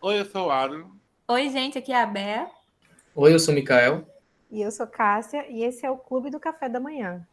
Oi, eu sou o Aaron. Oi, gente, aqui é a Bea. Oi, eu sou o Mikael. E eu sou Cássia, e esse é o Clube do Café da Manhã.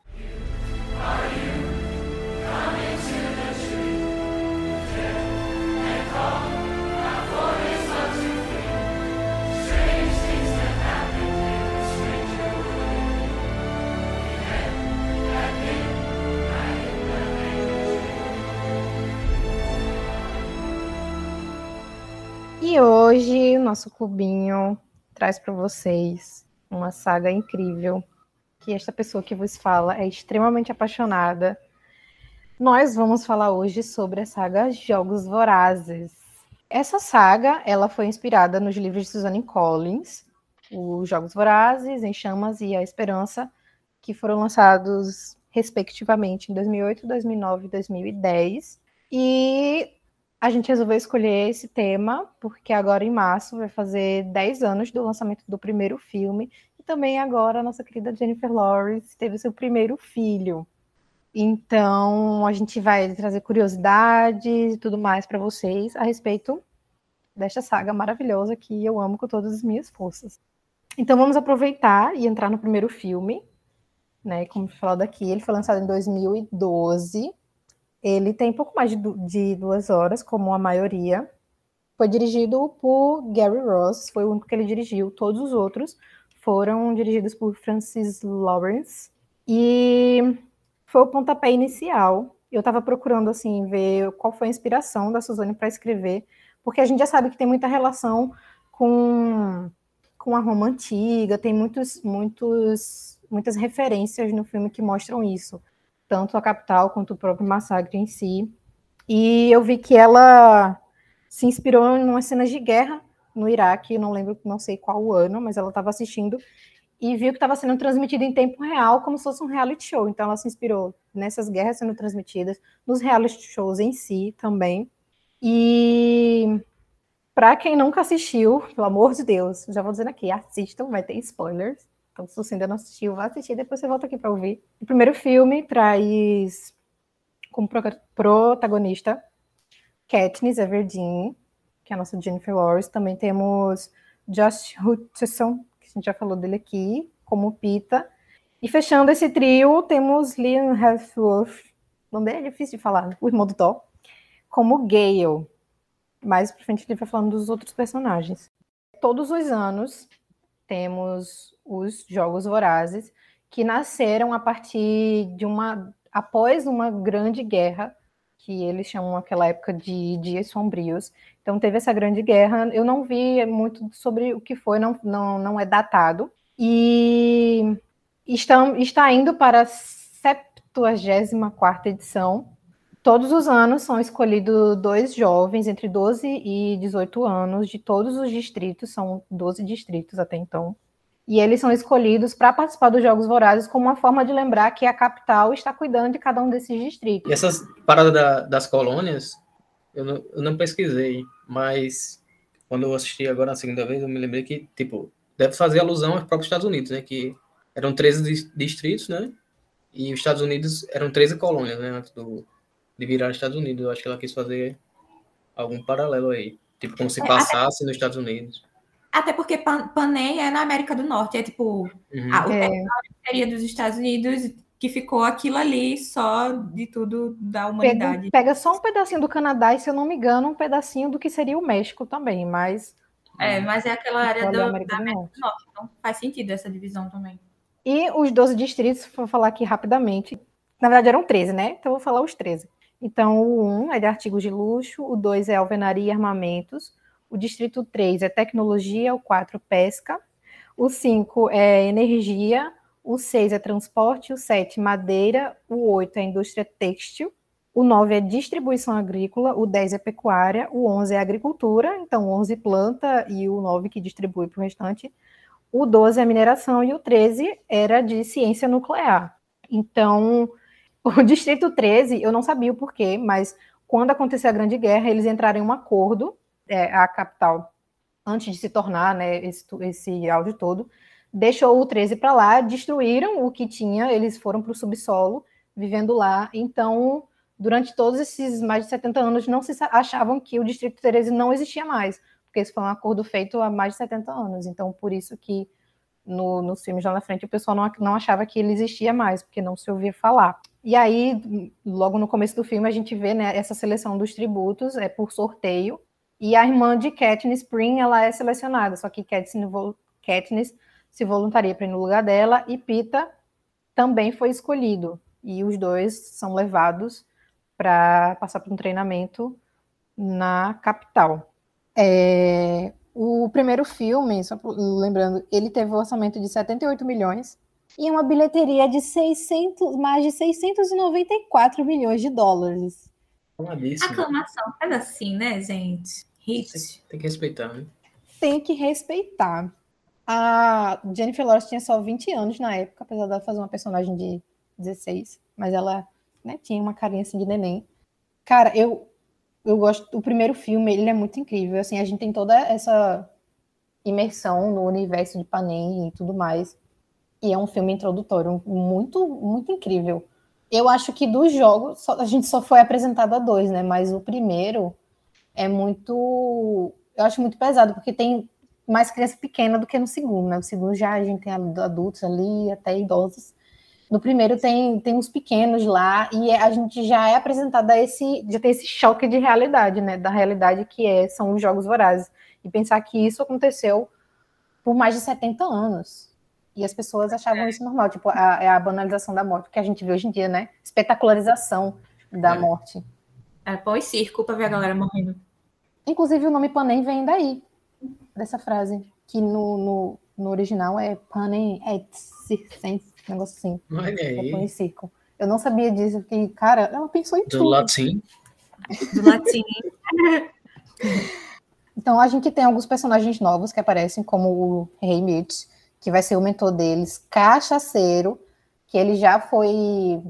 E hoje o nosso clubinho traz para vocês uma saga incrível que esta pessoa que vos fala é extremamente apaixonada. Nós vamos falar hoje sobre a saga Jogos Vorazes. Essa saga, ela foi inspirada nos livros de Suzanne Collins, os Jogos Vorazes, Em Chamas e A Esperança, que foram lançados respectivamente em 2008, 2009 e 2010. E a gente resolveu escolher esse tema porque agora em março vai fazer 10 anos do lançamento do primeiro filme e também agora a nossa querida Jennifer Lawrence teve seu primeiro filho. Então a gente vai trazer curiosidades e tudo mais para vocês a respeito desta saga maravilhosa que eu amo com todas as minhas forças. Então vamos aproveitar e entrar no primeiro filme, né? Como falado aqui, ele foi lançado em 2012 ele tem pouco mais de, de duas horas, como a maioria. Foi dirigido por Gary Ross, foi o único que ele dirigiu. Todos os outros foram dirigidos por Francis Lawrence. E foi o pontapé inicial. Eu estava procurando assim ver qual foi a inspiração da Suzane para escrever, porque a gente já sabe que tem muita relação com com a Roma antiga, tem muitos muitos muitas referências no filme que mostram isso tanto a capital quanto o próprio massacre em si. E eu vi que ela se inspirou em umas cenas de guerra no Iraque, não lembro, não sei qual ano, mas ela estava assistindo e viu que estava sendo transmitido em tempo real, como se fosse um reality show. Então ela se inspirou nessas guerras sendo transmitidas, nos reality shows em si também. E para quem nunca assistiu, pelo amor de Deus, já vou dizendo aqui, assistam, vai ter spoilers. Então, se você ainda não assistiu, vá assistir, depois você volta aqui para ouvir. O primeiro filme traz como protagonista Katniss Everdeen, que é a nossa Jennifer Lawrence. Também temos Josh Hutcherson, que a gente já falou dele aqui, como Pita. E fechando esse trio, temos Liam Hemsworth, o nome dele é difícil de falar, o irmão do Thor, como Gale. Mais pra frente ele vai falando dos outros personagens. Todos os anos temos os Jogos Vorazes, que nasceram a partir de uma. após uma grande guerra, que eles chamam aquela época de Dias Sombrios. Então, teve essa grande guerra. Eu não vi muito sobre o que foi, não, não, não é datado. E estão, está indo para a 74 edição. Todos os anos são escolhidos dois jovens entre 12 e 18 anos de todos os distritos, são 12 distritos até então, e eles são escolhidos para participar dos Jogos Vorazes como uma forma de lembrar que a capital está cuidando de cada um desses distritos. E essas paradas da, das colônias, eu não, eu não, pesquisei, mas quando eu assisti agora na segunda vez, eu me lembrei que, tipo, deve fazer alusão aos próprios Estados Unidos, né? Que eram 13 distritos, né? E os Estados Unidos eram 13 colônias, né? Antes do, de virar Estados Unidos. Eu acho que ela quis fazer algum paralelo aí. Tipo, como se é, passasse nos Estados Unidos. Até porque Panem é na América do Norte, é tipo uhum. a, o é. seria dos Estados Unidos que ficou aquilo ali só de tudo da humanidade. Pega, pega, só um pedacinho do Canadá e, se eu não me engano, um pedacinho do que seria o México também, mas. É, mas é aquela área do, da América, do, Norte. Norte, então faz sentido essa divisão também. E os 12 distritos, vou falar aqui rapidamente. Na verdade, eram 13, né? Então, vou falar os 13. Então, o 1 é de artigos de luxo, o 2 é alvenaria e armamentos, o distrito 3 é tecnologia, o 4 pesca, o 5 é energia, o 6 é transporte, o 7 madeira, o 8 é indústria têxtil, o 9 é distribuição agrícola, o 10 é pecuária, o 11 é agricultura, então 11 planta e o 9 que distribui para o restante. O 12 é mineração e o 13 era de ciência nuclear. Então, o distrito 13, eu não sabia o porquê, mas quando aconteceu a Grande Guerra, eles entraram em um acordo é, a capital, antes de se tornar né, esse, esse áudio todo, deixou o 13 para lá, destruíram o que tinha, eles foram para o subsolo, vivendo lá. Então, durante todos esses mais de 70 anos, não se achavam que o Distrito 13 não existia mais, porque esse foi um acordo feito há mais de 70 anos. Então, por isso que no, nos filmes lá na frente o pessoal não, não achava que ele existia mais, porque não se ouvia falar. E aí, logo no começo do filme, a gente vê né, essa seleção dos tributos, é por sorteio, e a irmã de Katniss Spring, ela é selecionada, só que Katniss, se voluntaria para ir no lugar dela, e Pita também foi escolhido. E os dois são levados para passar por um treinamento na capital. É, o primeiro filme, só lembrando, ele teve um orçamento de 78 milhões e uma bilheteria de 600, mais de 694 milhões de dólares. Aclamação, faz assim, né, gente? Hit. Tem que respeitar, né? Tem que respeitar. A Jennifer Lawrence tinha só 20 anos na época, apesar dela fazer uma personagem de 16, mas ela né, tinha uma carinha assim de neném. Cara, eu eu gosto o primeiro filme, ele é muito incrível, assim, a gente tem toda essa imersão no universo de Panem e tudo mais. E é um filme introdutório muito muito incrível. Eu acho que dos jogos, só, a gente só foi apresentado a dois, né? Mas o primeiro é muito. Eu acho muito pesado, porque tem mais criança pequena do que no segundo, né? O segundo já a gente tem adultos ali, até idosos. No primeiro tem, tem uns pequenos lá, e a gente já é apresentado a esse, já tem esse choque de realidade, né? Da realidade que é, são os jogos vorazes. E pensar que isso aconteceu por mais de 70 anos. E as pessoas achavam isso normal, tipo, a, é a banalização da morte, que a gente vê hoje em dia, né? Espetacularização da é. morte. É pós circo para ver a galera morrendo. Inclusive, o nome Panem vem daí, dessa frase, que no, no, no original é Panem et circense, um negócio assim. Olha aí. circo. Eu não sabia disso, porque, cara, ela pensou em Do tudo. latim. Do latim. então, a gente tem alguns personagens novos que aparecem, como o Rei Mitch, que vai ser o mentor deles, Cachaceiro, que ele já foi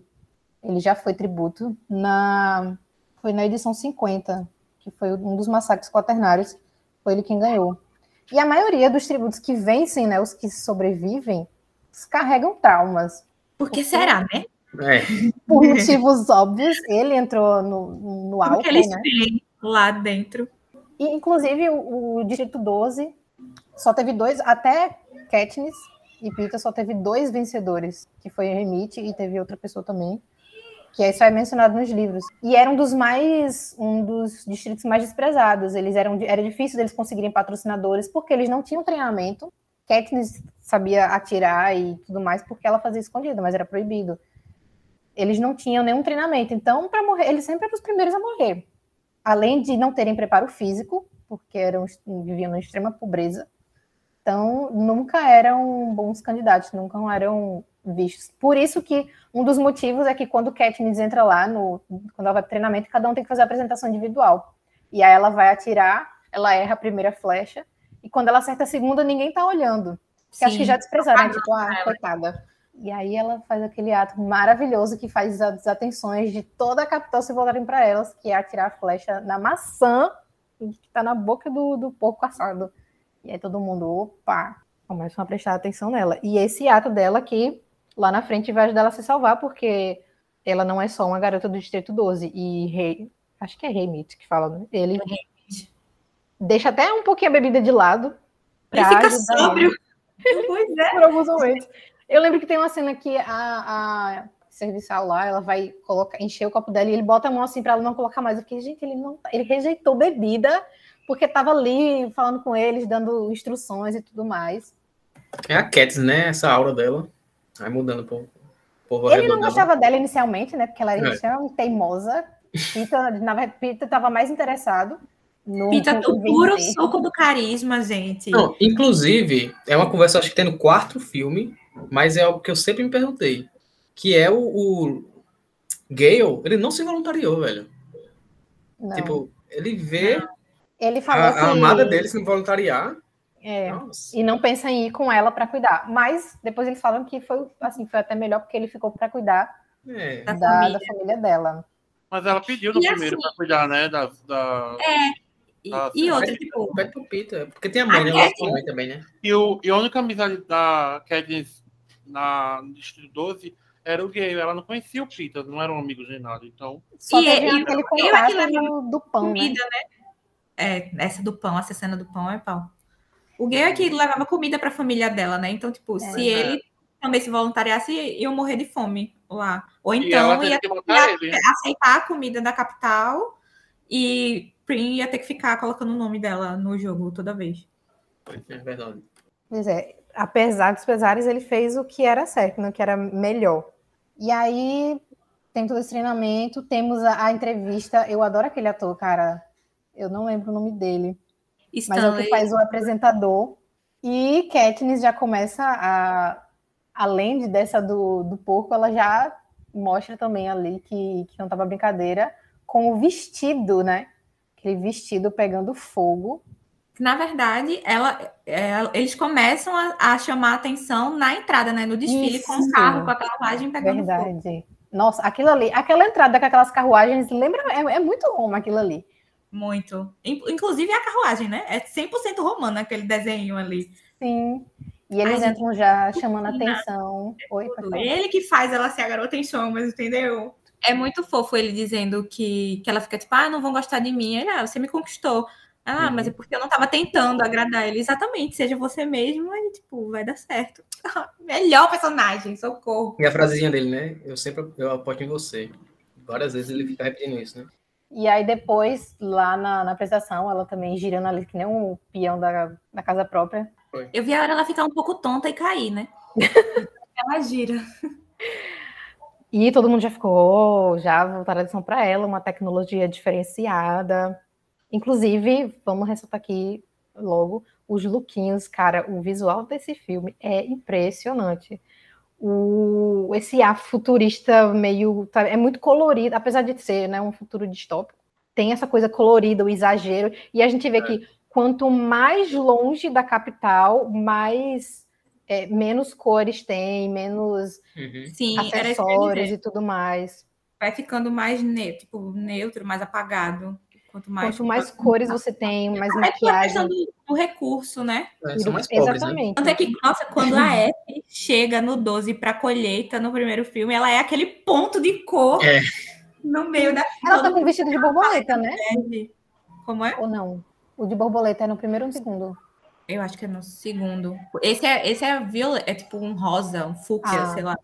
ele já foi tributo na foi na edição 50, que foi um dos massacres quaternários, foi ele quem ganhou. E a maioria dos tributos que vencem, né, os que sobrevivem, carregam traumas. Por que será, né? É. Por motivos óbvios, ele entrou no, no álcool, Porque eles né? têm lá dentro. E, inclusive, o, o Distrito 12 só teve dois, até Katniss e Peter só teve dois vencedores, que foi Remite e teve outra pessoa também, que isso é mencionado nos livros. E era um dos mais, um dos distritos mais desprezados. Eles eram, era difícil deles conseguirem patrocinadores porque eles não tinham treinamento. Katniss sabia atirar e tudo mais porque ela fazia escondido, mas era proibido. Eles não tinham nenhum treinamento, então para morrer, eles sempre eram os primeiros a morrer. Além de não terem preparo físico, porque eram viviam em extrema pobreza, então nunca eram bons candidatos, nunca eram vistos. Por isso que um dos motivos é que quando Katniss entra lá no quando ela vai para treinamento, cada um tem que fazer a apresentação individual. E aí ela vai atirar, ela erra a primeira flecha e quando ela acerta a segunda, ninguém tá olhando. Porque acho que já desprezaram, tipo, ah, coitada. E aí ela faz aquele ato maravilhoso que faz as atenções de toda a capital se voltarem para elas, que é atirar a flecha na maçã que tá na boca do, do porco assado. E aí todo mundo, opa, começam a prestar atenção nela. E esse ato dela que lá na frente vai ajudar ela a se salvar, porque ela não é só uma garota do Distrito 12. E rei, acho que é Rei Mitch que fala, né? Ele deixa até um pouquinho a bebida de lado. Pra fica sóbrio. Pois é. Por alguns momentos. Eu lembro que tem uma cena que a, a serviçal lá, ela vai colocar, encher o copo dela e ele bota a mão assim para ela não colocar mais. Eu fiquei, gente, ele não, ele rejeitou bebida porque estava ali falando com eles, dando instruções e tudo mais. É a Cats, né? Essa aura dela. Vai mudando por, por Ele não gostava dela inicialmente, né? Porque ela era é. teimosa. Pita, na verdade, Pita estava mais interessado no. Pita o puro soco do carisma, gente. Não, inclusive, é uma conversa, acho que tem no quarto filme, mas é algo que eu sempre me perguntei. Que é o, o Gale, ele não se voluntariou, velho. Não. Tipo, ele vê ele falou a, que... a amada dele se voluntariar é, e não pensa em ir com ela para cuidar. Mas depois eles falam que foi assim, foi até melhor porque ele ficou para cuidar é. da, da, família. da, família. dela. Mas ela pediu no e primeiro assim, para cuidar, né? Da, da... É. E, da... e outra, tipo. Pede pro Peter, porque tem a mãe, né? A mãe também, né? E, o, e a única amizade da Katniss na, no Distrito 12 era o gay. Ela não conhecia o Peter, não eram amigos nem nada. Então. Só e teve aquele contato do, do pão. Né? Comida, né? É, essa do pão, essa cena do pão é pau. O gay é que levava comida pra família dela, né? Então, tipo, é, se é. ele também se voluntariasse, iam morrer de fome lá. Ou então ia aceitar a comida da capital e Prim ia ter que ficar colocando o nome dela no jogo toda vez. É verdade. Pois é, apesar dos pesares, ele fez o que era certo, né? o que era melhor. E aí tem todo esse treinamento, temos a, a entrevista. Eu adoro aquele ator, cara. Eu não lembro o nome dele. Stanley. Mas é o que faz o apresentador. E Katniss já começa a. Além de dessa do, do porco, ela já mostra também ali que, que não estava brincadeira com o vestido, né? Aquele vestido pegando fogo. Na verdade, ela, ela eles começam a, a, chamar atenção na entrada, né? No desfile Isso. com o carro, com a carruagem pegando Verdade. fogo. Nossa, aquilo ali, aquela entrada com aquelas carruagens, lembra? É, é muito Roma aquilo ali. Muito. Inclusive a carruagem, né? É 100% romano aquele desenho ali. Sim. E eles Ai, entram já chamando atenção. Oi, Ele que faz ela ser a garota em chamas, entendeu? É muito fofo ele dizendo que, que ela fica tipo, ah, não vão gostar de mim. Ele, ah, você me conquistou. Ah, uhum. mas é porque eu não estava tentando agradar ele. Exatamente, seja você mesmo, e tipo, vai dar certo. Melhor personagem, socorro. E a frasezinha dele, né? Eu sempre eu aposto em você. Várias vezes ele fica repetindo isso, né? E aí depois, lá na, na apresentação, ela também girando ali que nem um peão da, da casa própria. Foi. Eu vi a hora ela ficar um pouco tonta e cair, né? ela gira. E todo mundo já ficou, já voltaram a atenção para ela, uma tecnologia diferenciada. Inclusive, vamos ressaltar aqui logo, os lookinhos, cara, o visual desse filme é impressionante o, esse ar futurista meio. Tá, é muito colorido, apesar de ser né, um futuro distópico, tem essa coisa colorida, o exagero, e a gente vê é. que quanto mais longe da capital, mais é, menos cores tem, menos uhum. Sim, acessórios e tudo mais. Vai ficando mais neutro, tipo, neutro, mais apagado. Quanto mais, Quanto mais cores você tem, mais é maquiagem. Do, do recurso, né? É, são mais pobres, né? Exatamente. Né? Tanto é que, nossa, quando a F chega no 12 para colheita no primeiro filme, ela é aquele ponto de cor é. no meio da. Ela tá com vestido de borboleta, né? Como é? Ou não? O de borboleta é no primeiro ou no segundo? Eu acho que é no segundo. Esse é, esse é violeta, é tipo um rosa, um fúcsia, ah. sei lá.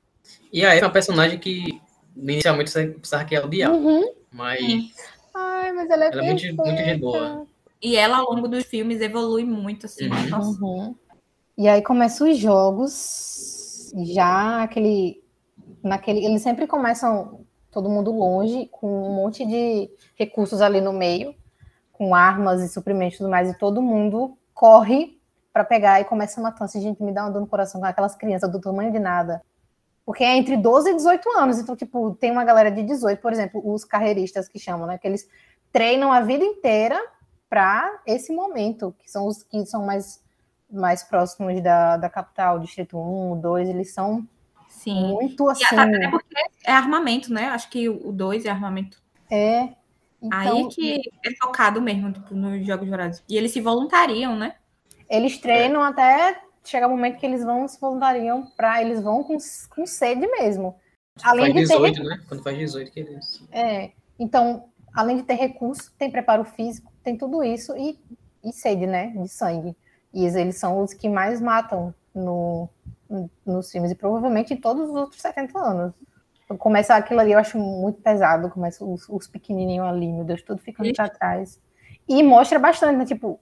E aí é uma personagem que inicialmente você pensava que ia odiar. Uhum. Mas. Uhum. Ai, mas ela é, ela é muito, muito de boa. E ela, ao longo dos filmes, evolui muito, assim. Uhum. Uhum. E aí começam os jogos, já aquele. Naquele, eles sempre começam todo mundo longe, com um monte de recursos ali no meio, com armas e suprimentos e tudo mais, e todo mundo corre para pegar e começa a matar. Assim, gente, me dá uma dor no coração com aquelas crianças do tamanho de nada. Porque é entre 12 e 18 anos. Então, tipo, tem uma galera de 18, por exemplo, os carreiristas que chamam, né? Que eles treinam a vida inteira para esse momento, que são os que são mais, mais próximos da, da capital, Distrito 1, 2, eles são Sim. muito assim. E até porque é armamento, né? Acho que o 2 é armamento. É. Então, Aí que é focado mesmo tipo, nos Jogos Dourados. E eles se voluntariam, né? Eles treinam até chega o um momento que eles vão se voluntariam para eles vão com, com sede mesmo. Além faz de 18, ter... né? Quando faz 18 que eles. É. Então, além de ter recurso, tem preparo físico, tem tudo isso e, e sede, né? De sangue. E eles são os que mais matam no, nos filmes, e provavelmente em todos os outros 70 anos. Começa aquilo ali, eu acho muito pesado, começa os, os pequenininhos ali, meu Deus, tudo ficando para trás. E mostra bastante, né? Tipo,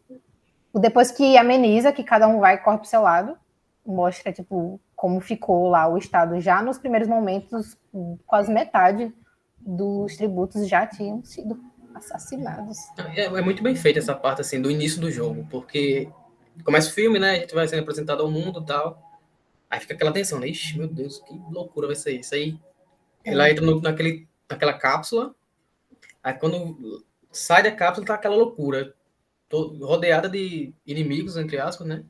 depois que ameniza, que cada um vai e corre pro seu lado, mostra, tipo, como ficou lá o Estado já nos primeiros momentos, quase metade dos tributos já tinham sido assassinados. É, é, muito bem feita essa parte, assim, do início do jogo, porque começa o filme, né, a gente vai sendo apresentado ao mundo e tal, aí fica aquela tensão, né, ixi, meu Deus, que loucura vai ser isso, aí é. ela entra no, naquele, naquela cápsula, aí quando sai da cápsula tá aquela loucura, rodeada de inimigos, entre aspas, né?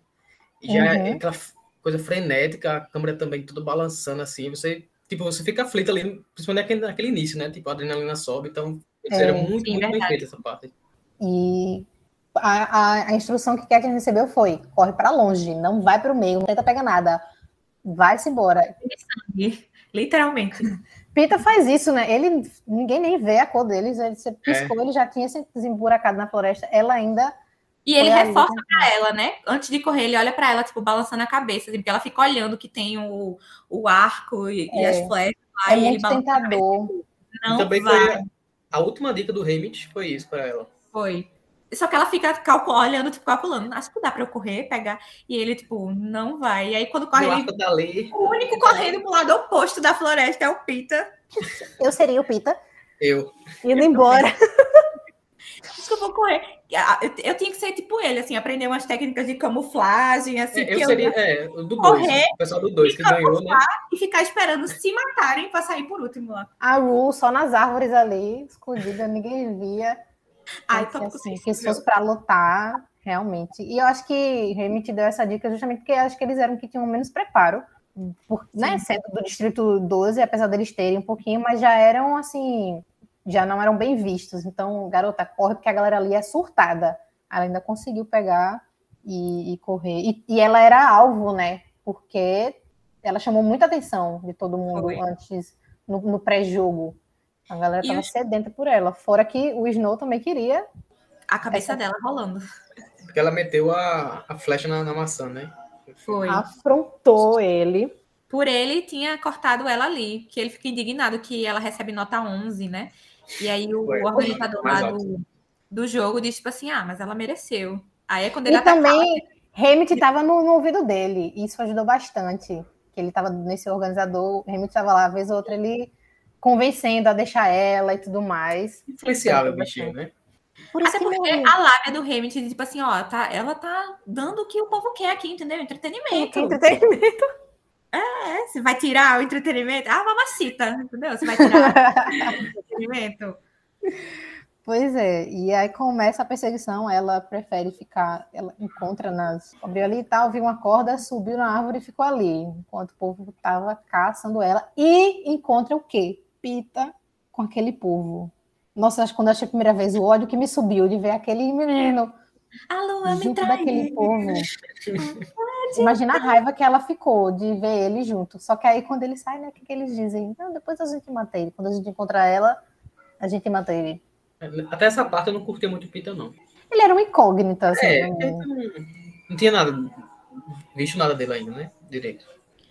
E já é uhum. é aquela coisa frenética, a câmera também tudo balançando assim, você, tipo, você fica aflito ali, principalmente naquele, naquele início, né? Tipo, a adrenalina sobe, então é, era muito, sim, muito bem feita essa parte. E a, a, a instrução que Kathleen recebeu foi: corre para longe, não vai para o meio, não tenta pegar nada, vai-se embora. Literalmente. Pita faz isso, né? Ele ninguém nem vê a cor deles. Ele você piscou, é. ele já tinha se desemburacado na floresta. Ela ainda. E ele reforça para ela, né? Antes de correr, ele olha para ela, tipo, balançando a cabeça, assim, porque ela fica olhando que tem o, o arco e, é. e as flechas lá. É muito tentador. Não também vai. foi a, a última dica do Hamid foi isso para ela. Foi. Só que ela fica olhando, tipo, calculando. Acho que dá pra eu correr, pegar. E ele, tipo, não vai. E aí, quando corre. Ele... O único correndo pro lado oposto da floresta é o Pita. Eu seria o Pita. Eu. Indo embora. Acho que eu vou correr. Eu, eu tinha que ser tipo ele, assim, aprender umas técnicas de camuflagem, assim. É, eu seria, eu é, do correr, dois, o pessoal do dois que ganhou, né? E ficar esperando se matarem pra sair por último lá. A Ru só nas árvores ali, escondida, ninguém via. Ai, tô assim, fosse para lutar, realmente. E eu acho que Remy te deu essa dica justamente porque acho que eles eram que tinham menos preparo, por, né, sendo do Distrito 12, apesar deles terem um pouquinho, mas já eram assim, já não eram bem vistos. Então, garota, corre porque a galera ali é surtada. Ela ainda conseguiu pegar e, e correr. E, e, ela era alvo, né? Porque ela chamou muita atenção de todo mundo Foi. antes, no, no pré-jogo. A galera tava sedenta por ela. Fora que o Snow também queria. A cabeça essa... dela rolando. Porque ela meteu a, a flecha na, na maçã, né? Foi. Afrontou ele. Por ele, tinha cortado ela ali. Que ele fica indignado que ela recebe nota 11, né? E aí o, Foi. organizador lá do, do jogo disse, tipo assim, ah, mas ela mereceu. Aí é quando ele E também, Hamilton estava no, no, ouvido dele. E isso ajudou bastante. Que ele estava nesse organizador. Hamilton estava lá, vez ou outra, ele convencendo a deixar ela e tudo mais. Influenciável, bichinho, né? Por isso Até porque a lábia do Hamilton, tipo assim, ó, tá, ela tá dando o que o povo quer aqui, entendeu? Entretenimento. Entretenimento. É, você vai tirar o entretenimento. Ah, mamacita, entendeu? Você vai tirar o entretenimento. Pois é, e aí começa a perseguição, ela prefere ficar, ela encontra nas. abriu ali e tal, viu uma corda, subiu na árvore e ficou ali, enquanto o povo tava caçando ela. E encontra o quê? Pita com aquele povo. Nossa, acho que quando eu achei a primeira vez o ódio que me subiu de ver aquele menino a lua junto me daquele povo. Imagina a raiva que ela ficou de ver ele junto. Só que aí quando ele sai, né, o que, que eles dizem? Não, depois a gente mata ele. Quando a gente encontra ela, a gente mata ele. Até essa parte eu não curti muito o Peter, não. Ele era um incógnito, assim. É, né? não tinha nada, visto nada dele ainda, né? Direito.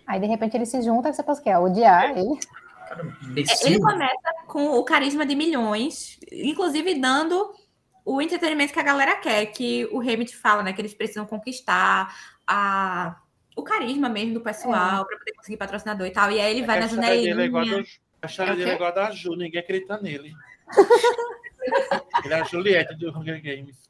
Aí, de repente, ele se junta, você pensa que é odiar ele. Cara, é, ele começa com o carisma de milhões, inclusive dando o entretenimento que a galera quer, que o Hamid fala, né? Que eles precisam conquistar a, o carisma mesmo do pessoal é. para poder conseguir patrocinador e tal. E aí ele é vai na janelinha. É a história dele é igual a da Ju, ninguém acredita nele. ele é a Juliette do Hunger Games.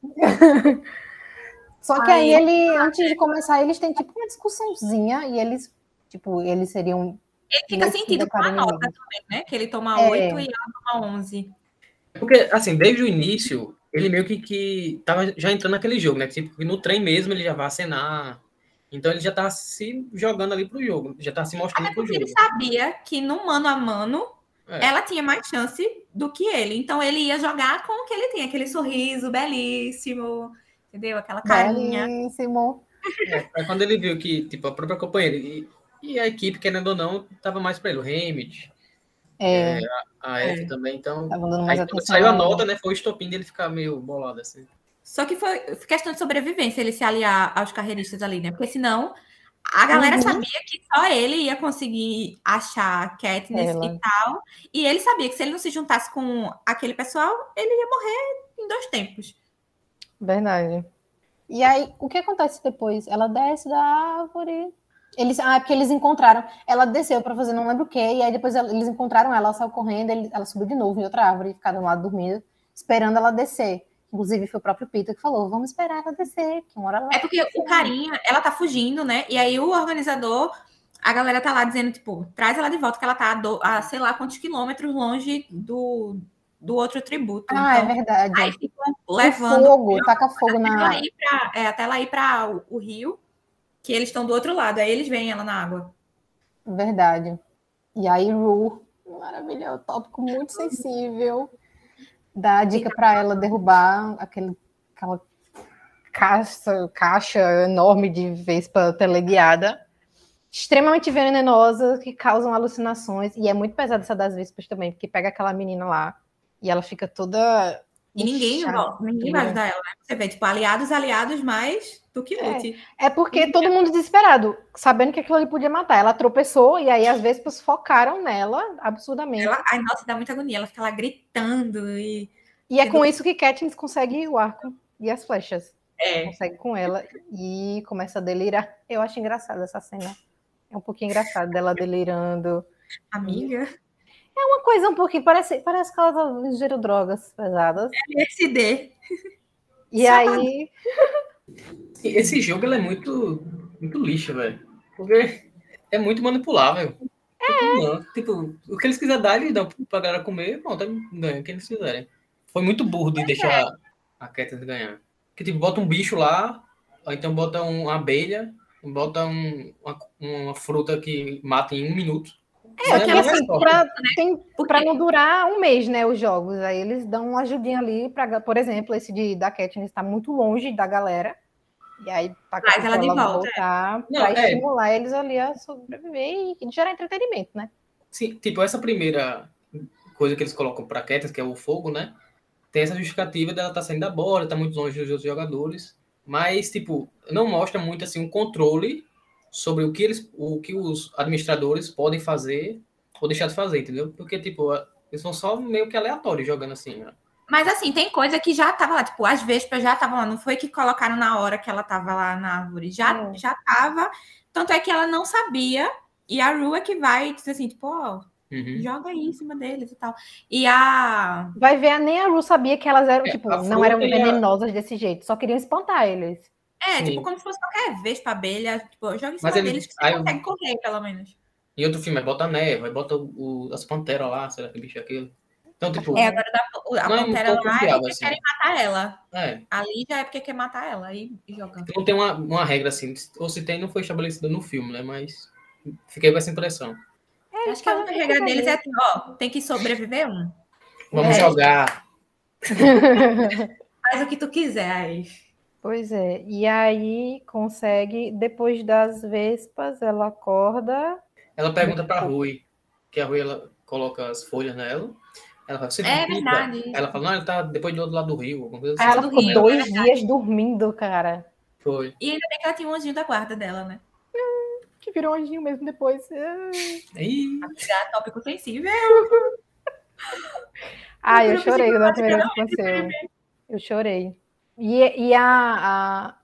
Só que aí, aí ele, antes de começar, eles têm tipo uma discussãozinha e eles, tipo, eles seriam. Ele fica sentido com a nota também, né? Que ele toma é. 8 e ela toma 11. Porque, assim, desde o início, ele meio que, que tava já entrando naquele jogo, né? Tipo, no trem mesmo ele já vai acenar. Então ele já tá se jogando ali pro jogo, já tá se mostrando Até pro jogo. Ele sabia que no mano a mano é. ela tinha mais chance do que ele. Então ele ia jogar com o que ele tem, aquele sorriso belíssimo, entendeu? Aquela carinha. Belíssimo. É, aí quando ele viu que, tipo, a própria companheira e, a equipe, querendo ou não, tava mais para ele. O Hamid, é. é. a, F é. também, então. Aí, saiu a nota, né? Foi o estopim dele ficar meio bolado assim. Só que foi questão de sobrevivência ele se aliar aos carreiristas ali, né? Porque senão a galera uhum. sabia que só ele ia conseguir achar Katniss Ela. e tal. E ele sabia que se ele não se juntasse com aquele pessoal, ele ia morrer em dois tempos. Verdade. E aí, o que acontece depois? Ela desce da árvore, eles, ah, porque eles encontraram. Ela desceu para fazer não lembro o quê, e aí depois eles encontraram ela, ela saiu correndo, ele, ela subiu de novo em outra árvore, ficaram lá dormindo, esperando ela descer. Inclusive foi o próprio Peter que falou: vamos esperar ela descer, que uma hora ela É porque o carinha, ela tá fugindo, né? E aí o organizador, a galera tá lá dizendo, tipo, traz ela de volta, que ela tá a, do, a sei lá quantos quilômetros longe do, do outro tributo. Ah, é então, é verdade. Aí ficam levando. Fogo, taca fogo na. Ela pra, é, até ela ir para o, o rio que eles estão do outro lado, aí eles veem ela na água. Verdade. E aí, Ru, maravilhoso, tópico muito sensível. Dá a dica para ela derrubar aquele, aquela caixa, caixa enorme de vespa teleguiada. extremamente venenosas que causam alucinações. E é muito pesada essa das vespas também, porque pega aquela menina lá e ela fica toda. E ninguém, inchada. ninguém vai ajudar ela, né? Você vê, tipo, aliados, aliados, mas tu que lute. É porque todo mundo desesperado, sabendo que aquilo ali podia matar. Ela tropeçou e aí as vespas focaram nela absurdamente. Ela, ai, nossa, dá muita agonia. Ela fica lá gritando e. E é com isso que Katniss consegue o arco e as flechas. É. Consegue com ela e começa a delirar. Eu acho engraçada essa cena. É um pouquinho engraçado dela delirando. Amiga. É uma coisa um pouquinho, parece, parece que ela tá ingerindo drogas pesadas. LSD. E aí. Esse jogo ele é muito, muito lixo, velho. Porque é muito manipulável. É. Não, tipo, o que eles quiserem dar, eles dão pra galera comer, pronto, ganha o que eles quiserem. Foi muito burro de deixar a Katniss ganhar. Que tipo, bota um bicho lá, ou então bota um- uma abelha, bota um- uma, uma fruta que mata em um minuto. É, Mas que mais assim, Porque- pra não durar um mês, né, os jogos. Aí eles dão uma ajudinha ali, pra, por exemplo, esse de, da Katniss está muito longe da galera. E aí, pra Traz ela de volta, é. voltar, é. estimular eles ali a sobreviver e, gerar entretenimento, né? Sim, tipo, essa primeira coisa que eles colocam pra Katniss, que é o fogo, né? Tem essa justificativa dela estar saindo da bola, tá muito longe dos outros jogadores. Mas, tipo, não mostra muito, assim, um controle sobre o que, eles, o que os administradores podem fazer ou deixar de fazer, entendeu? Porque, tipo, eles são só meio que aleatórios jogando assim, né? Mas assim, tem coisa que já tava lá, tipo, as vespas já estavam lá, não foi que colocaram na hora que ela tava lá na árvore, já, É. já tava. Tanto é que ela não sabia, e a Ru é que vai e diz assim, tipo, ó, Uhum. joga aí em cima deles e tal. E a. Vai ver, nem a Ru sabia que elas eram, É, tipo, não eram e a- venenosas desse jeito, só queriam espantar eles. É, Sim. tipo, como se fosse qualquer vespa, abelha, tipo, joga em cima ele- deles que você aí eu- consegue correr, pelo menos. Em outro filme, aí bota a neve, aí bota o, as panteras lá, será que bicho é aquilo? Então, tipo, É, agora da, a Não é pantera lá é porque assim. querem matar ela. é, Ali já é porque quer matar ela e, e joga. não tem uma, uma regra assim, ou se tem, não foi estabelecida no filme, né? Mas fiquei com essa impressão. Acho que a única regra deles é assim, ó, tem que sobreviver um. Vamos É. jogar. Faz o que tu quiser aí. Pois é, e aí consegue, depois das vespas, ela acorda. Ela pergunta pra Rui, que a Rui ela coloca as folhas nela. Ela fala, você É verdade. Ela fala, não, ele tá depois do outro lado do rio. Alguma coisa Aí assim. ela ficou Rio, dois é dias dormindo, cara. Foi. E ainda bem que ela tinha um anjinho da guarda dela, né? Que virou anjinho mesmo depois. Aí, Já tópico sensível. Ai, eu Eu chorei na falar primeira vez aconteceu. Eu chorei. E, e a, a-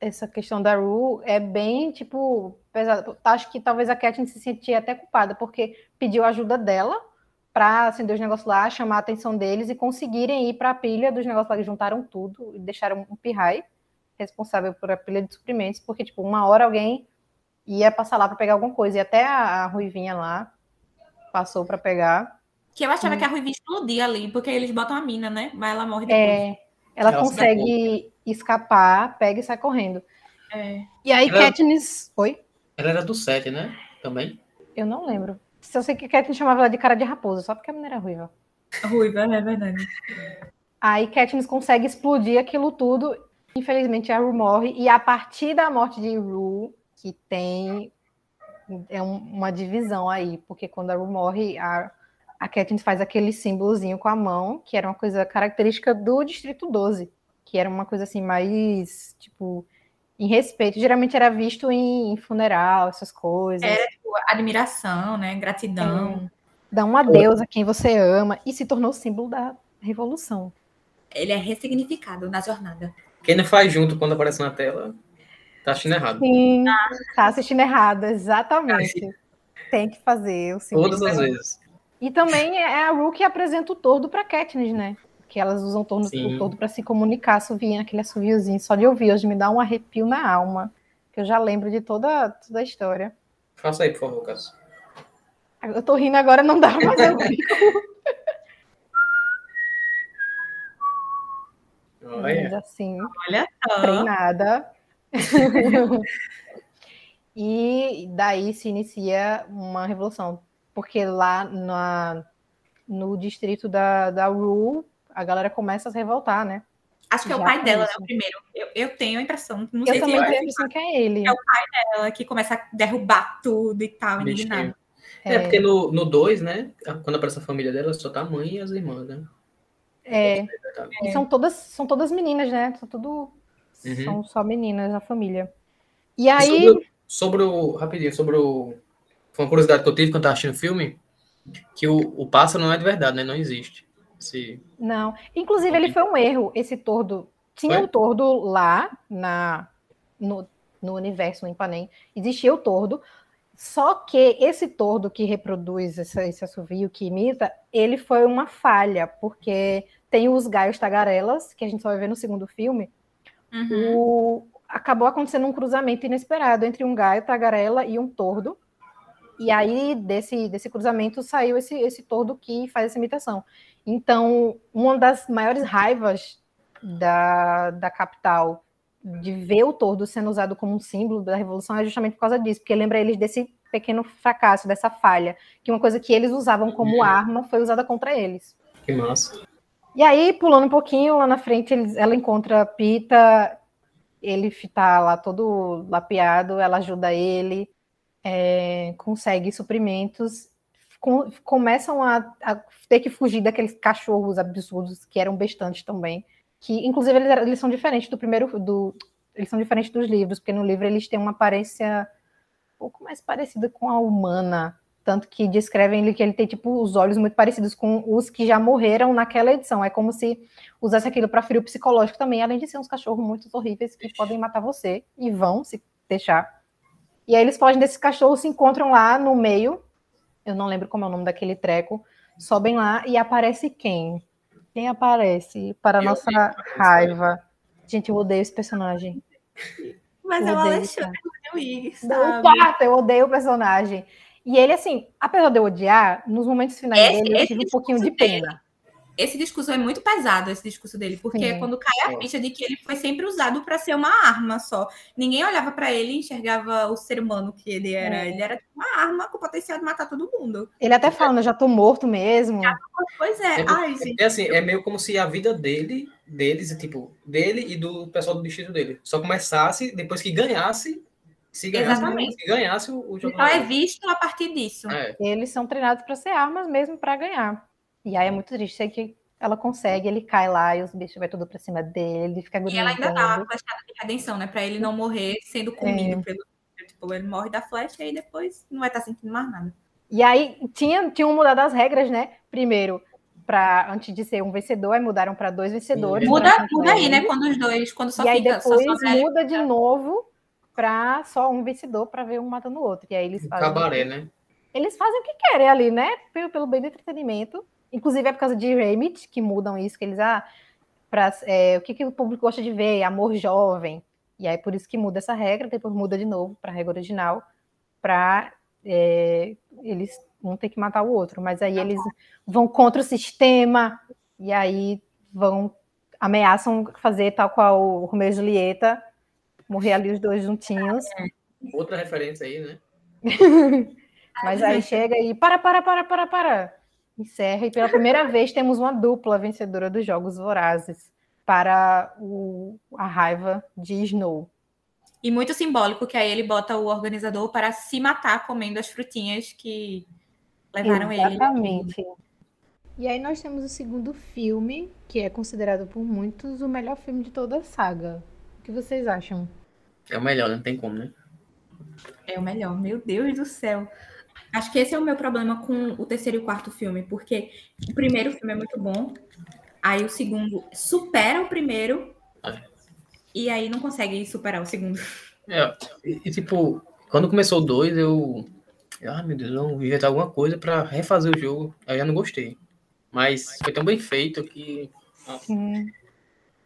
essa questão da Ru é bem, tipo, pesada. Acho que talvez a Katniss se sentia até culpada, porque pediu ajuda dela para acender os negócios lá, chamar a atenção deles e conseguirem ir para a pilha dos negócios lá, que juntaram tudo e deixaram um pirrai responsável por a pilha de suprimentos, porque, tipo, uma hora alguém ia passar lá para pegar alguma coisa, e até a, a Ruivinha lá passou para pegar. Que eu Hum. achava que a Ruivinha explodia ali, porque eles botam a mina, né? Mas ela morre depois. É, ela Ela se consegue escapar, pega e sai correndo. É. E aí, Ela- Katniss. Oi? ela era do 7, né? Também. Eu não lembro. Se eu sei que Katniss chamava ela de cara de raposa, só porque a menina era ruiva. Ruiva, é verdade. Aí Katniss consegue explodir aquilo tudo. Infelizmente, a Ru morre. E a partir da morte de Ru, que tem é um- uma divisão aí, porque quando a Ru morre, a, a Katniss faz aquele símbolozinho com a mão, que era uma coisa característica do Distrito 12, que era uma coisa assim mais, tipo, em respeito. Geralmente era visto em, em funeral, essas coisas. Era, tipo, admiração, né? Gratidão. Dá um adeus a quem você ama e se tornou símbolo da revolução. Ele é ressignificado na jornada. Quem não faz junto quando aparece na tela, tá assistindo errado. Sim, tá assistindo errado, exatamente. Tem que fazer o símbolo. Todas as vezes. E também é a Ru que apresenta o tordo pra Katniss, né? Que elas usam o tordo, o tordo pra se comunicar, assoviando aquele assoviozinho. Só de ouvir hoje me dá um arrepio na alma. Que eu já lembro de toda, toda a história. Faça aí, por favor, Cássio. Eu tô rindo agora, não dá, mas eu fico Olha. assim. Olha só. treinada. e daí se inicia uma revolução, porque lá na, no distrito da, da Ru, a galera começa a se revoltar, né? Acho que é o Já pai dela, né? O primeiro. Eu, eu tenho a impressão. Não Eu sei se também é tenho a impressão que é ele. É o ela que começa a derrubar tudo e tal, indignado. É, porque no 2, né? Quando aparece a família dela, só tá a mãe e as irmãs, né? É, Tá. e são todas, são todas meninas, né? São tudo. Uhum. São só meninas na família. E E aí. Sobre, sobre o. Rapidinho, sobre o. Foi uma curiosidade que eu tive quando tava assistindo o filme, que o, o pássaro não é de verdade, né? Não existe. Esse, Não. Inclusive, ele foi um erro, esse tordo. Tinha Foi? um tordo lá na, no, no universo, no Ipanem. Existia o tordo. Só que esse tordo que reproduz esse, esse assovio, que imita, ele foi uma falha, porque tem os gaios tagarelas, que a gente só vai ver no segundo filme. Uhum. O- acabou acontecendo um cruzamento inesperado entre um gaio tagarela e um tordo. E aí, desse, desse cruzamento, saiu esse, esse tordo que faz essa imitação. Então, uma das maiores raivas da, da capital de ver o tordo sendo usado como um símbolo da revolução é justamente por causa disso, porque lembra eles desse pequeno fracasso, dessa falha, que uma coisa que eles usavam como arma foi usada contra eles. que massa. E aí, pulando um pouquinho, lá na frente, eles- ela encontra a Pita, ele tá lá todo lapeado, ela ajuda ele, é, consegue suprimentos, com- começam a, a ter que fugir daqueles cachorros absurdos que eram bestantes também, que inclusive eles, eles são diferentes do primeiro, do, eles são diferentes dos livros, porque no livro eles têm uma aparência um pouco mais parecida com a humana, tanto que descrevem ele que ele tem tipo os olhos muito parecidos com os que já morreram naquela edição. É como se usasse aquilo para ferir o psicológico também, além de ser uns cachorros muito horríveis que podem matar você e vão se deixar. E aí eles fogem desses cachorros, se encontram lá no meio. Eu não lembro como é o nome daquele treco. Sobem lá e aparece quem? Quem aparece para a Eu nossa raiva? Gente, eu odeio esse personagem. Mas é o Odeio, Alexandre Luiz, Não importa, eu odeio o personagem. E ele, assim, apesar de eu odiar, nos momentos finais Esse- dele, eu tive um pouquinho de pena. Esse discurso é muito pesado, esse discurso dele, porque Sim. quando cai a ficha de que ele foi sempre usado para ser uma arma só. Ninguém olhava para ele e enxergava o ser humano que ele era. É. Ele era tipo uma arma com potencial de matar todo mundo. Ele até eu já tô morto mesmo. Pois é, É, ai, gente. é assim, é meio como se a vida dele, deles, tipo, dele e do pessoal do distrito dele, só começasse depois que ganhasse, se ganhasse, Exatamente. se ganhasse o, o jogo. Então é visto a partir disso. É, Eles são treinados para ser armas mesmo para ganhar. E aí é muito triste, sei que ela consegue, ele cai lá e os bichos vai tudo pra cima dele, ele fica E ela ainda dá agonizando. a flechada de redenção, né? Pra ele não morrer sendo comido pelo. Tipo, ele morre da flecha e depois não vai estar sentindo mais nada. E aí tinha, tinham mudado as regras, né? Primeiro, para antes de ser um vencedor, aí mudaram para dois vencedores. Muda, contra muda aí, né? Quando os dois, quando só e aí fica. só depois ele. muda de novo para só um vencedor para ver um matando o outro. E aí eles fazem, cabaré, né? eles fazem o que querem ali, né? Pelo, pelo bem do entretenimento. Inclusive é por causa de Remit que mudam isso, que eles ah, pra, é, o que, que o público gosta de ver, amor jovem. E aí por isso que muda essa regra, depois muda de novo para a regra original, para eles não ter que matar o outro. Mas aí eles vão contra o sistema e aí vão ameaçam fazer tal qual o Romeu e Julieta, morrer ali os dois juntinhos. Outra referência aí, né? Mas aí chega e para, para, para, para, para. Encerra. E pela primeira vez temos uma dupla vencedora dos Jogos Vorazes para o, a raiva de Snow. E muito simbólico que aí ele bota o organizador para se matar comendo as frutinhas que levaram ele. Exatamente. E aí nós temos o segundo filme, que é considerado por muitos o melhor filme de toda a saga. O que vocês acham? É o melhor, não tem como, né? É o melhor, meu Deus do céu. Acho que esse é o meu problema com o terceiro e o quarto filme, porque o primeiro filme é muito bom, aí o segundo supera o primeiro, É. e aí não consegue superar o segundo. É, e, tipo, quando começou o 2, eu. Ah, meu Deus, não, vou inventar alguma coisa pra refazer o jogo. Aí eu não gostei. Mas foi tão bem feito que. Sim.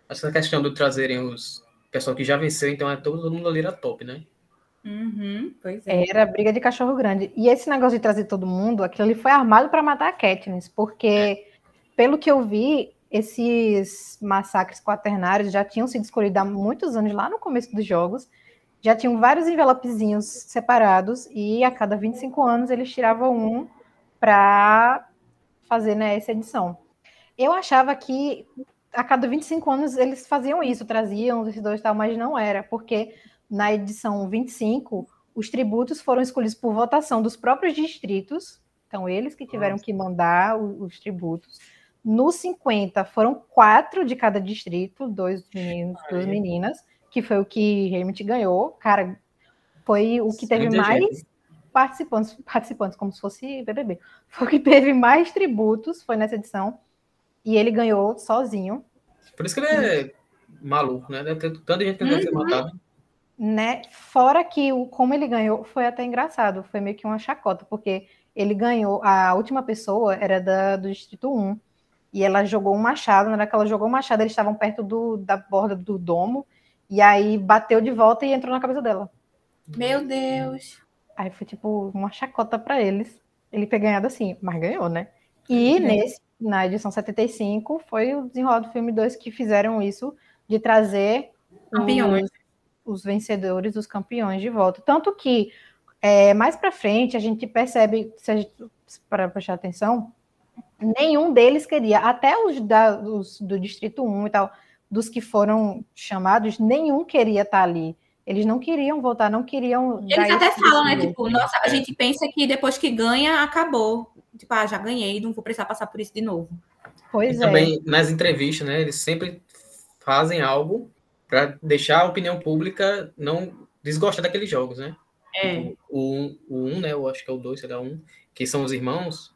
essa questão de trazerem os pessoal que já venceu, então é todo mundo ali era top, né? Uhum, pois é. Era briga de cachorro grande. E esse negócio de trazer todo mundo, aquilo ali foi armado para matar a Katniss, porque, pelo que eu vi, esses massacres quaternários já tinham sido escolhidos há muitos anos, lá no começo dos jogos. Já tinham vários envelopezinhos separados, e a cada 25 anos eles tiravam um para fazer né, essa edição. Eu achava que a cada 25 anos eles faziam isso, traziam os dois e tal, mas não era, porque na edição 25 os tributos foram escolhidos por votação dos próprios distritos, então eles que tiveram que mandar os, os tributos. No 50 foram quatro de cada distrito, dois meninos, duas meninas, que foi o que Hamilton ganhou. Cara, foi o que teve mais gente. participantes, participantes, como se fosse BBB. Foi o que teve mais tributos, foi nessa edição. E ele ganhou sozinho. Por isso que ele é maluco, né? Deve ter tanta gente que deve ser uhum. matado. Né? Fora que o como ele ganhou foi até engraçado, foi meio que uma chacota, porque ele ganhou, a última pessoa era da, do Distrito 1, e ela jogou um machado, na hora que ela jogou o um machado, eles estavam perto do, da borda do domo, e aí bateu de volta e entrou na cabeça dela. Meu Deus! Aí foi tipo uma chacota para eles. Ele ter ganhado assim, mas ganhou, né? E nesse, na edição 75, foi o desenrolar do filme 2 que fizeram isso, de trazer os, os, vencedores, os campeões de volta. Tanto que é, mais para frente a gente percebe, se para prestar atenção, nenhum deles queria, até os, da, os do Distrito 1 e tal, dos que foram chamados, nenhum queria estar ali. Eles não queriam voltar, não queriam. Eles até falam, né? Tipo, nossa, a gente pensa que depois que ganha, acabou. Tipo, ah, já ganhei, não vou precisar passar por isso de novo. Pois e é. Também nas entrevistas, né? Eles sempre fazem algo para deixar a opinião pública não desgostar daqueles jogos, né? É. Tipo, o, o, o um, né? Eu acho que é o dois, será um, que são os irmãos,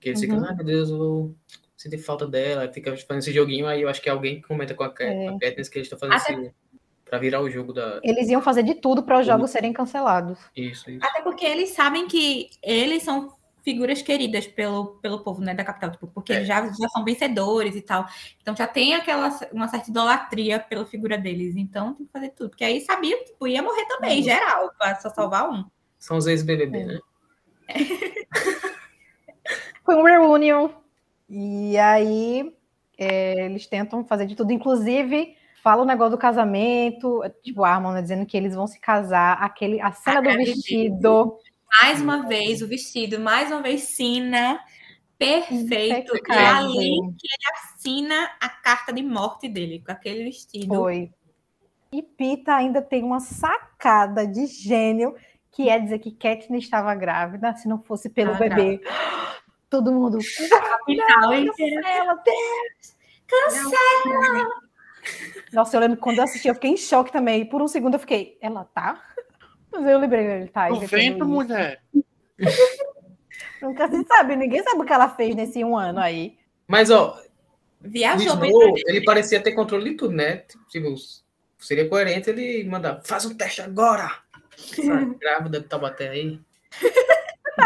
que eles uhum. ficam, ah, meu Deus, eu senti falta dela, fica fazendo esse joguinho, aí eu acho que alguém comenta com a, é. a Katniss que eles estão fazendo Até... esse, pra virar o jogo da. Eles iam fazer de tudo para os jogos serem cancelados. Isso, isso. Até porque eles sabem que eles são figuras queridas pelo, pelo povo né, da capital, tipo, porque é. já, já são vencedores e tal. Então já tem aquela uma certa idolatria pela figura deles. Então tem que fazer tudo. Porque aí sabia que tipo, ia morrer também, em geral, para só salvar um. São os ex-BBB, é. né? Foi um reunion. E aí é, eles tentam fazer de tudo, inclusive fala o negócio do casamento, tipo, a Armona dizendo que eles vão se casar, aquele, a cena do vestido. Mais uma vez, o vestido, mais uma vez, Sina, perfeito. E além que ele assina a carta de morte dele, com aquele vestido. Foi. E Pita ainda tem uma sacada de gênio, que é dizer que Katniss estava grávida, se não fosse pelo ah, bebê. Grávida. Todo mundo. Capital Cancela, Deus! Cancela! Nossa, eu lembro quando eu assisti, eu fiquei em choque também. Por um segundo eu fiquei, ela tá? Mas eu lembrei, ele tá. O vento, mulher. Nunca se sabe, ninguém sabe o que ela fez nesse um ano aí. Mas, ó. Viajou Snow, Ele parecia ter controle de tudo, né? Tipo, seria coerente ele mandar, faz um teste agora! grávida de Taubaté aí.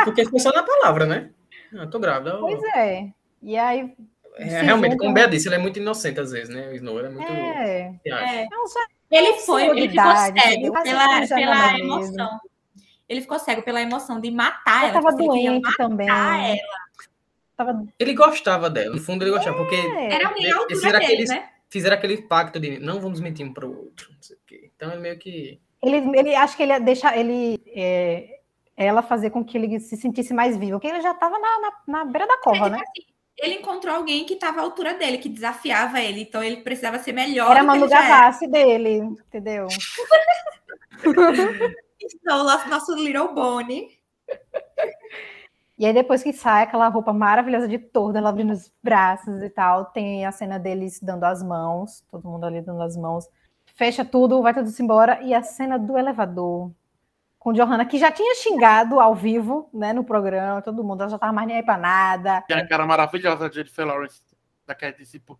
Porque foi só na palavra, né? Ah, tô grávida. Pois é. E aí. É, realmente, como o Bea disse, ele é muito inocente às vezes, né? O Snow é muito. É. é. Ele foi, ele ficou cego pela, pela emoção. Ele ficou cego pela emoção de matar ela. Tava doente também. Ela. Tava... Ele gostava dela, no fundo ele gostava, porque era alguém altura dele, aqueles, né? fizeram aquele pacto de não vamos mentir um para o outro, não sei o quê. Então ele meio que ele, ele acho que ele ia deixar ele é, ela fazer com que ele se sentisse mais vivo, porque ele já estava na, na, na, beira da cova, é, né? Assim, ele encontrou alguém que estava à altura dele, que desafiava ele, então ele precisava ser melhor. Era Manu Gavassi dele, entendeu? então, nosso, nosso Little Bonnie. E aí, depois que sai aquela roupa maravilhosa de torda, ela abrindo os braços e tal, tem a cena deles dando as mãos, todo mundo ali dando as mãos. Fecha tudo, vai tudo embora. E a cena do elevador com Johanna, que já tinha xingado ao vivo, né, no programa, todo mundo, ela já tava mais nem aí pra nada. Tem a cara maravilhosa de Jennifer Lawrence, da Cat, tipo,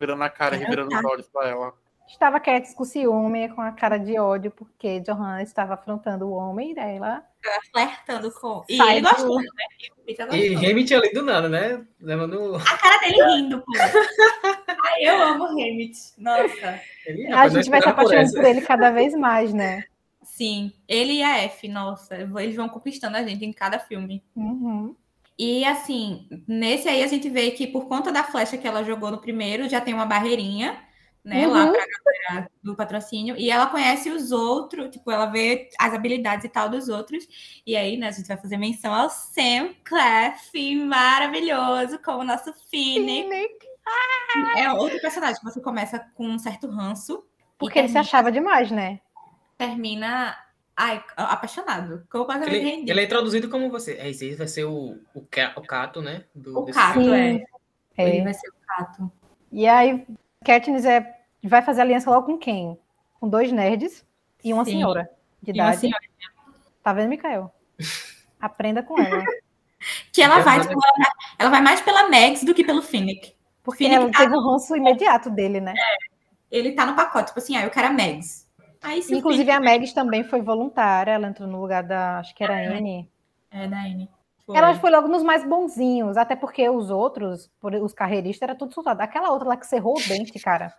virando a cara e virando os olhos pra ela. Estava Cat com ciúme, com a cara de ódio, porque Johanna estava afrontando o homem dela. Flertando com. E Sai ele do... gostou, né? E Hamilton ali do nada, né? Levando... A cara dele rindo, pô. Ai, eu amo Hamilton. Nossa. Ele, a gente vai se apaixonando por ele cada vez mais, né? Sim, ele e a F, nossa, eles vão conquistando a gente em cada filme. Uhum. E assim, nesse aí a gente vê que por conta da flecha que ela jogou no primeiro, já tem uma barreirinha, né, uhum. lá pra galera do patrocínio, e ela conhece os outros, tipo, ela vê as habilidades e tal dos outros, e aí, né, a gente vai fazer menção ao Sam Clef, maravilhoso, como nosso Finnick. É outro personagem que você começa com um certo ranço. Porque ele se achava demais, né? Termina ai, apaixonado. Completamente Ele, rendido. ele é introduzido como você. É, esse aí vai ser o, o, o Cato, né? Do, O Cato, filme. é. É. Ele vai ser o Cato. E aí, Katniss é, vai fazer aliança logo com quem? Com dois nerds e uma Sim. senhora de E uma idade. senhora Tá vendo, Mikael? Aprenda com ela. Que ela vai, tipo, ela, vai- ela vai mais pela Mags do que pelo Finnick. Porque Finnick ela tá teve um ranço imediato dele, né? Ele tá no pacote, tipo assim, ah, eu quero a Mags. Inclusive, a Megs também foi voluntária. Ela entrou no lugar da. Acho que era a Anne. É, da Anne. Foi. Ela foi logo nos mais bonzinhos, até porque os outros, por- os carreiristas, era tudo soltado. Aquela outra lá que cerrou o dente, cara,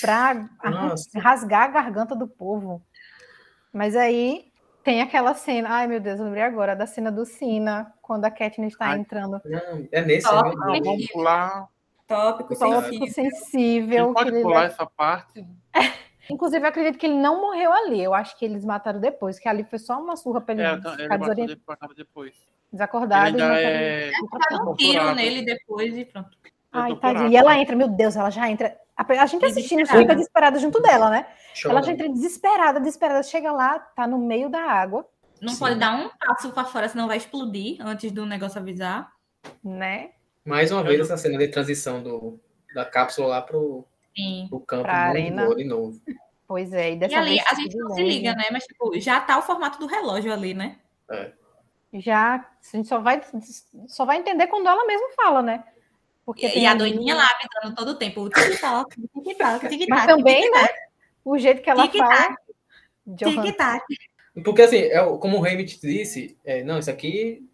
pra Nossa. rasgar a garganta do povo. Mas aí tem aquela cena, ai meu Deus, eu lembrei agora da cena do Sina, quando a Katniss está entrando. Não, é nesse, Top. né? Não, vamos pular. Tópico, Tópico sensível. sensível. Pode pular essa parte. Inclusive, eu acredito que ele não morreu ali. Eu acho que eles mataram depois, que ali foi só uma surra pra ele É, ele ficar matou desorient- depois. depois. desacordado. Ele e ainda é- ele. Um tiro nele depois e pronto. Ai, doutorado. tadinha. E ela entra, meu Deus, ela já entra. A gente assistindo Desesperada. fica desesperada junto dela, né? Chora. Ela já entra desesperada, desesperada. Chega lá, tá no meio da água, Não Sim. pode dar um passo pra fora, senão vai explodir antes do negócio avisar. né? Mais uma vez essa cena de transição do, da cápsula lá pro, Sim. pro campo Pra muito arena. boa de novo. Pois é, e E dessa ali, vez a gente não se liga, né? Mas, tipo, já tá o formato do relógio ali, né? Já, a gente só vai, só vai entender quando ela mesma fala, né? Porque E, e a doidinha lá avisando todo o tempo. Tic-tac, tic-tac, tic-tac. Mas também, né? O jeito que ela fala. Tic-tac. Porque assim, é, o- como o Hamid disse, é, não, isso aqui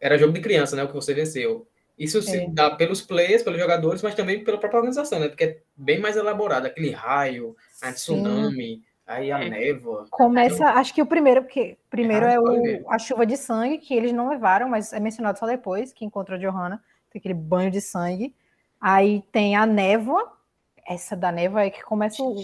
era jogo de criança, né? O que você venceu. Isso se É. dá pelos players, pelos jogadores, mas também pela própria organização, né? Porque é bem mais elaborado. Aquele raio, a tsunami, aí a É. névoa. Começa, acho que o primeiro, porque primeiro é pode o, a chuva de sangue, que eles não levaram, mas é mencionado só depois, que encontra a Johanna, tem aquele banho de sangue. Aí tem a névoa, essa da névoa é que começa o.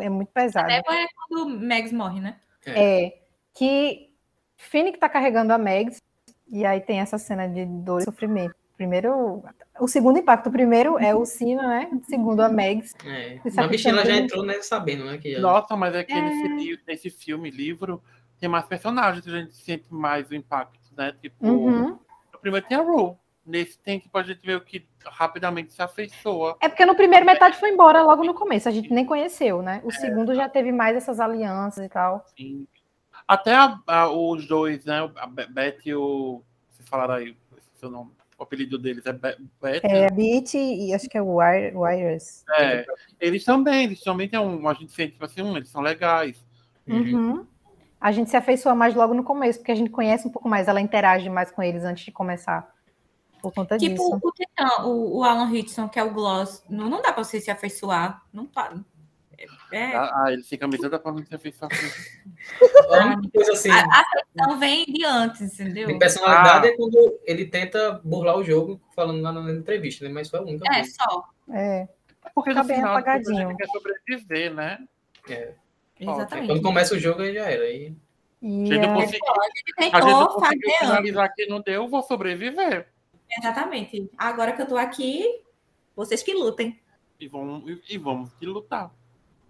É muito A pesado. névoa é quando o Mags morre, né? É que Finnick tá carregando a Megs, e aí tem essa cena de dor e sofrimento. Primeiro, o segundo impacto, o primeiro é o Sina, né? O segundo a Megs. É. Mas ela que já entrou né, sabendo, né? Que já... Nossa, mas é que nesse, li- nesse filme, livro, tem mais personagens que a gente sente mais o impacto, né? Tipo, Uhum. no primeiro tem a Rue. Nesse tem, tipo, a gente vê o que rapidamente se afeiçoa. É porque no primeiro metade foi embora logo no começo, a gente nem conheceu, né? O segundo já teve mais essas alianças e tal. Assim. Até a- a- os dois, né? A Be- Beth e o. Vocês falaram aí, seu nome. O apelido deles é Be- Beth. É, a Beat e acho que é o Wire- Wires. É, eles também, eles também tem um. A gente sente, tipo assim, hum, eles são legais. Uhum. A gente se afeiçoa mais logo no começo, porque a gente conhece um pouco mais, ela interage mais com eles antes de começar. Por conta Tipo, disso. o o, o Alan Hitchson, que é o Gloss, não, não dá pra você se afeiçoar. Não para. É, Ah, ah, ele fica me dando pra não se afeiçoar. A única coisa assim, a, a afeição vem de antes, entendeu? de personalidade Ah. é quando ele tenta burlar o jogo, falando lá na entrevista, né? Mas foi a única É, vez. só. É, Porque Tá no bem final de apagadinho. gente quer sobreviver, né? É. Exatamente. Quando começa o jogo, aí já era. Aí... e A gente não é, conseguiu, A gente não conseguiu finalizar que não deu, vou sobreviver. Exatamente. Agora que eu tô aqui, vocês que lutem. E vamos, e, e vamos que lutar.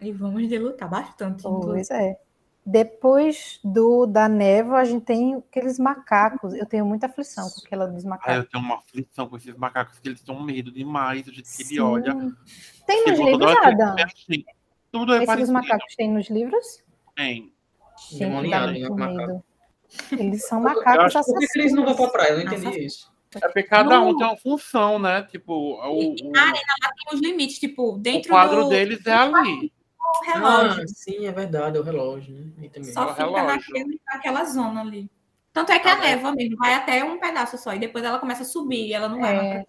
E vamos de lutar bastante. inclusive. Pois é. Depois do da névoa, a gente tem aqueles macacos. Eu tenho muita aflição com aquela dos macacos. eu tenho uma aflição com esses macacos que eles têm medo demais, do jeito que ele olha. Tem nos livros, Adam? é assim, Tudo é Esse dos parecido. macacos tem nos livros? Tem. Gente, Demoniado, né, medo. Eles são macacos que por que eles não vão pra assassinos. praia? Eu não entendi Nossa. isso. É porque cada um tem uma função, né? Tipo, o, E o- na arena lá tem os limites, tipo, o dentro quadro do, deles é ali. Do relógio. Ah, sim, é verdade, é o relógio, né? Só o fica naquele, naquela zona ali. Tanto é que Ah, a névoa mesmo vai até um pedaço só, e depois ela começa a subir, e ela não vai É. mais.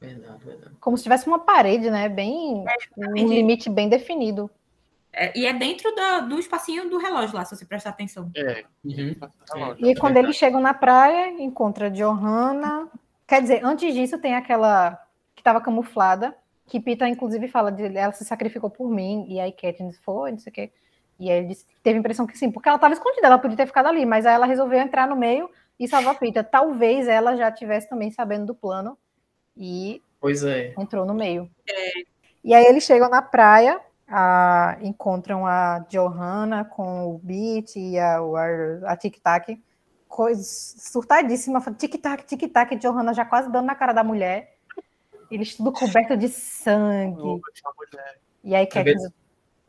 Verdade, verdade. Como se tivesse uma parede, né? Bem, tipo, um limite bem definido. É, e é dentro da- do espacinho do relógio lá, se você prestar atenção. É. Uhum. E quando eles chegam na praia, encontra a Johanna. Quer dizer, antes disso, tem aquela que estava camuflada, que Pita, inclusive, fala de ela se sacrificou por mim, e aí Katniss foi, não sei o quê. E aí ele disse teve a impressão que sim, porque ela estava escondida, ela podia ter ficado ali, mas aí ela resolveu entrar no meio e salvar Pita. Talvez ela já tivesse também sabendo do plano e Pois é. Entrou no meio. É. E aí eles chegam na praia, a, encontram a Johanna com o Beat e a, a, a Tic Tac, coisa surtadíssima, tic-tac, tic-tac, Johanna já quase dando na cara da mulher. Eles tudo coberto de sangue. E aí quer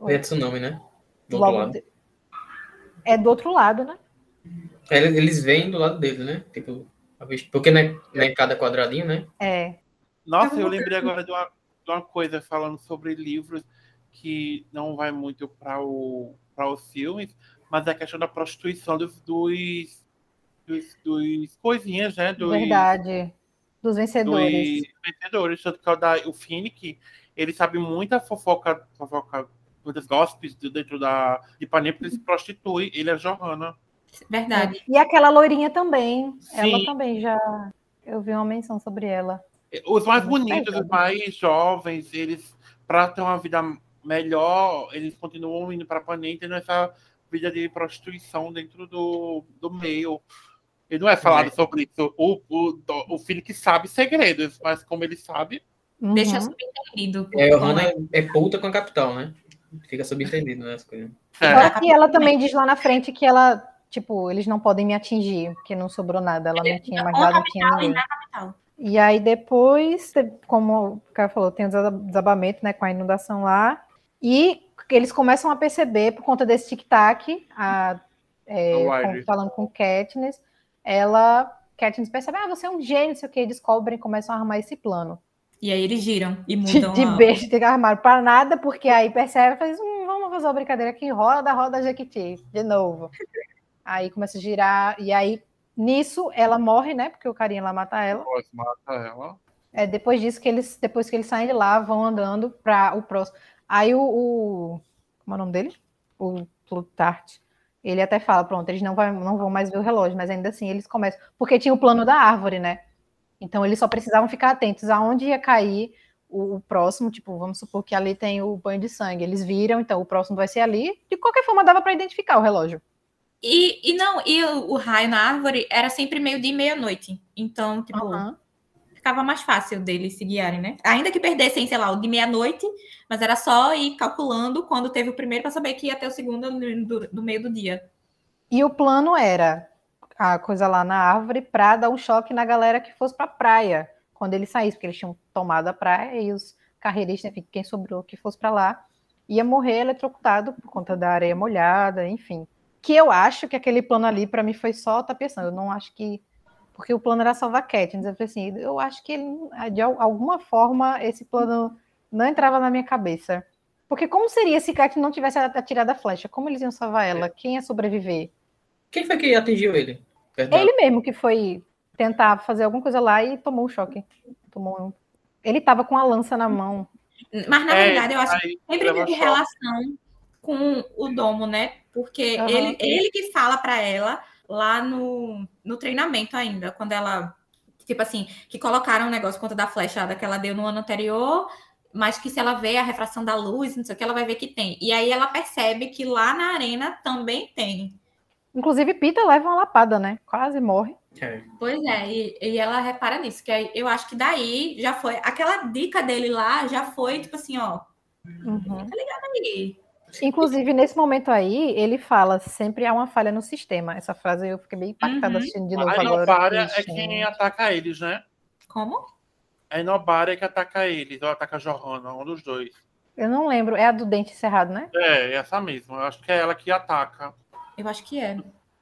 É tsunami, né? Do Logo outro lado. É do outro lado, né? É, eles vêm do lado dele, né? Tipo, porque não é, não é cada quadradinho, né? É. Nossa, eu lembrei agora de uma, de uma coisa falando sobre livros que não vai muito para o, os filmes, mas é a questão da prostituição dos, dos, dos, dos coisinhas, né? Dos, Verdade. Dos vencedores. Dos vencedores. Tanto que o, da, o Finnick, ele sabe muita fofoca, fofoca dos gospels dentro da, de Ipanema, porque ele se prostitui. Ele é Johanna. Verdade. É. E aquela loirinha também. Sim. Ela também já. Eu vi uma menção sobre ela. Os mais bonitos, os mais jovens, eles, para ter uma vida melhor, eles continuam indo para Panem tendo essa vida de prostituição dentro do, do meio. E não é falado é. sobre isso. O, o, o filho que sabe segredos, mas como ele sabe. Uhum. Deixa subentendido. É, o Hannah é, é puta com a capital, né? Fica subentendido, né? As coisas. É. E ela também diz lá na frente que ela, tipo, eles não podem me atingir, porque não sobrou nada. Ela não tinha mais nada, não tinha ninguém. E aí depois, como o cara falou, tem o desabamento, né, com a inundação lá. E eles começam a perceber, por conta desse tic-tac, é, falando com Katniss, ela, Katniss percebe, ah, você é um gênio, sei o que, descobrem, começam a armar esse plano. E aí eles giram e mudam. De, de beijo, tem que armar para nada, porque aí percebe, faz, hum, vamos fazer uma brincadeira aqui, roda, roda Jequiti, de novo. aí começa a girar, e aí, nisso, ela morre, né, porque o carinha lá mata ela. Mata ela. É, depois disso que eles, depois que eles saem de lá, vão andando para o próximo. Aí o, o, Como é o nome dele? O Plutart. Ele até fala: pronto, eles não, vai, não vão mais ver o relógio, mas ainda assim eles começam. Porque tinha o plano da árvore, né? Então eles só precisavam ficar atentos aonde ia cair o, o, próximo. Tipo, vamos supor que ali tem o banho de sangue. Eles viram, então o próximo vai ser ali. De qualquer forma, dava para identificar o relógio. E, e não, e o, o, raio na árvore era sempre meio dia e meia-noite. Então, tipo, uhum ficava mais fácil deles se guiarem, né? Ainda que perdessem, sei lá, o de meia-noite, mas era só ir calculando quando teve o primeiro para saber que ia ter o segundo no, meio do dia. E o plano era a coisa lá na árvore para dar um choque na galera que fosse para a praia quando eles saíssem, porque eles tinham tomado a praia e os carreiristas, enfim, quem sobrou que fosse para lá, ia morrer eletrocutado por conta da areia molhada, enfim. Que eu acho que aquele plano ali para mim foi só tá pensando, eu não acho que porque o plano era salvar Katniss. Eu falei assim, eu acho que de alguma forma esse plano não entrava na minha cabeça. Porque como seria se Katniss não tivesse atirado a flecha? Como eles iam salvar ela? Quem ia sobreviver? Quem foi que atingiu ele? Perdão. Ele mesmo que foi tentar fazer alguma coisa lá e tomou um choque. Tomou um... Ele estava com a lança na mão. Mas na é, verdade eu acho que sempre teve relação com o domo, né? Porque uhum. ele, ele que fala para ela lá no, no treinamento ainda, quando ela, tipo assim, que colocaram um negócio contra da flechada que ela deu no ano anterior, mas que se ela vê a refração da luz, não sei o que, ela vai ver que tem. E aí ela percebe que lá na arena também tem. Inclusive, Pita leva uma lapada, né? Quase morre. É. Pois é, e, e, ela repara nisso, que eu acho que daí já foi. Aquela dica dele lá já foi, tipo assim, ó. Uhum. Fica ligado aí. Inclusive, nesse momento aí, ele fala sempre há uma falha no sistema. Essa frase eu fiquei bem impactada uhum. assistindo de novo a Inobária é quem ataca eles, né? Como? A Inobária é que ataca eles, ou ataca a Johanna, um dos dois. Eu não lembro. É a do dente cerrado, né? É, essa mesma. Eu acho que é ela que ataca. Eu acho que é.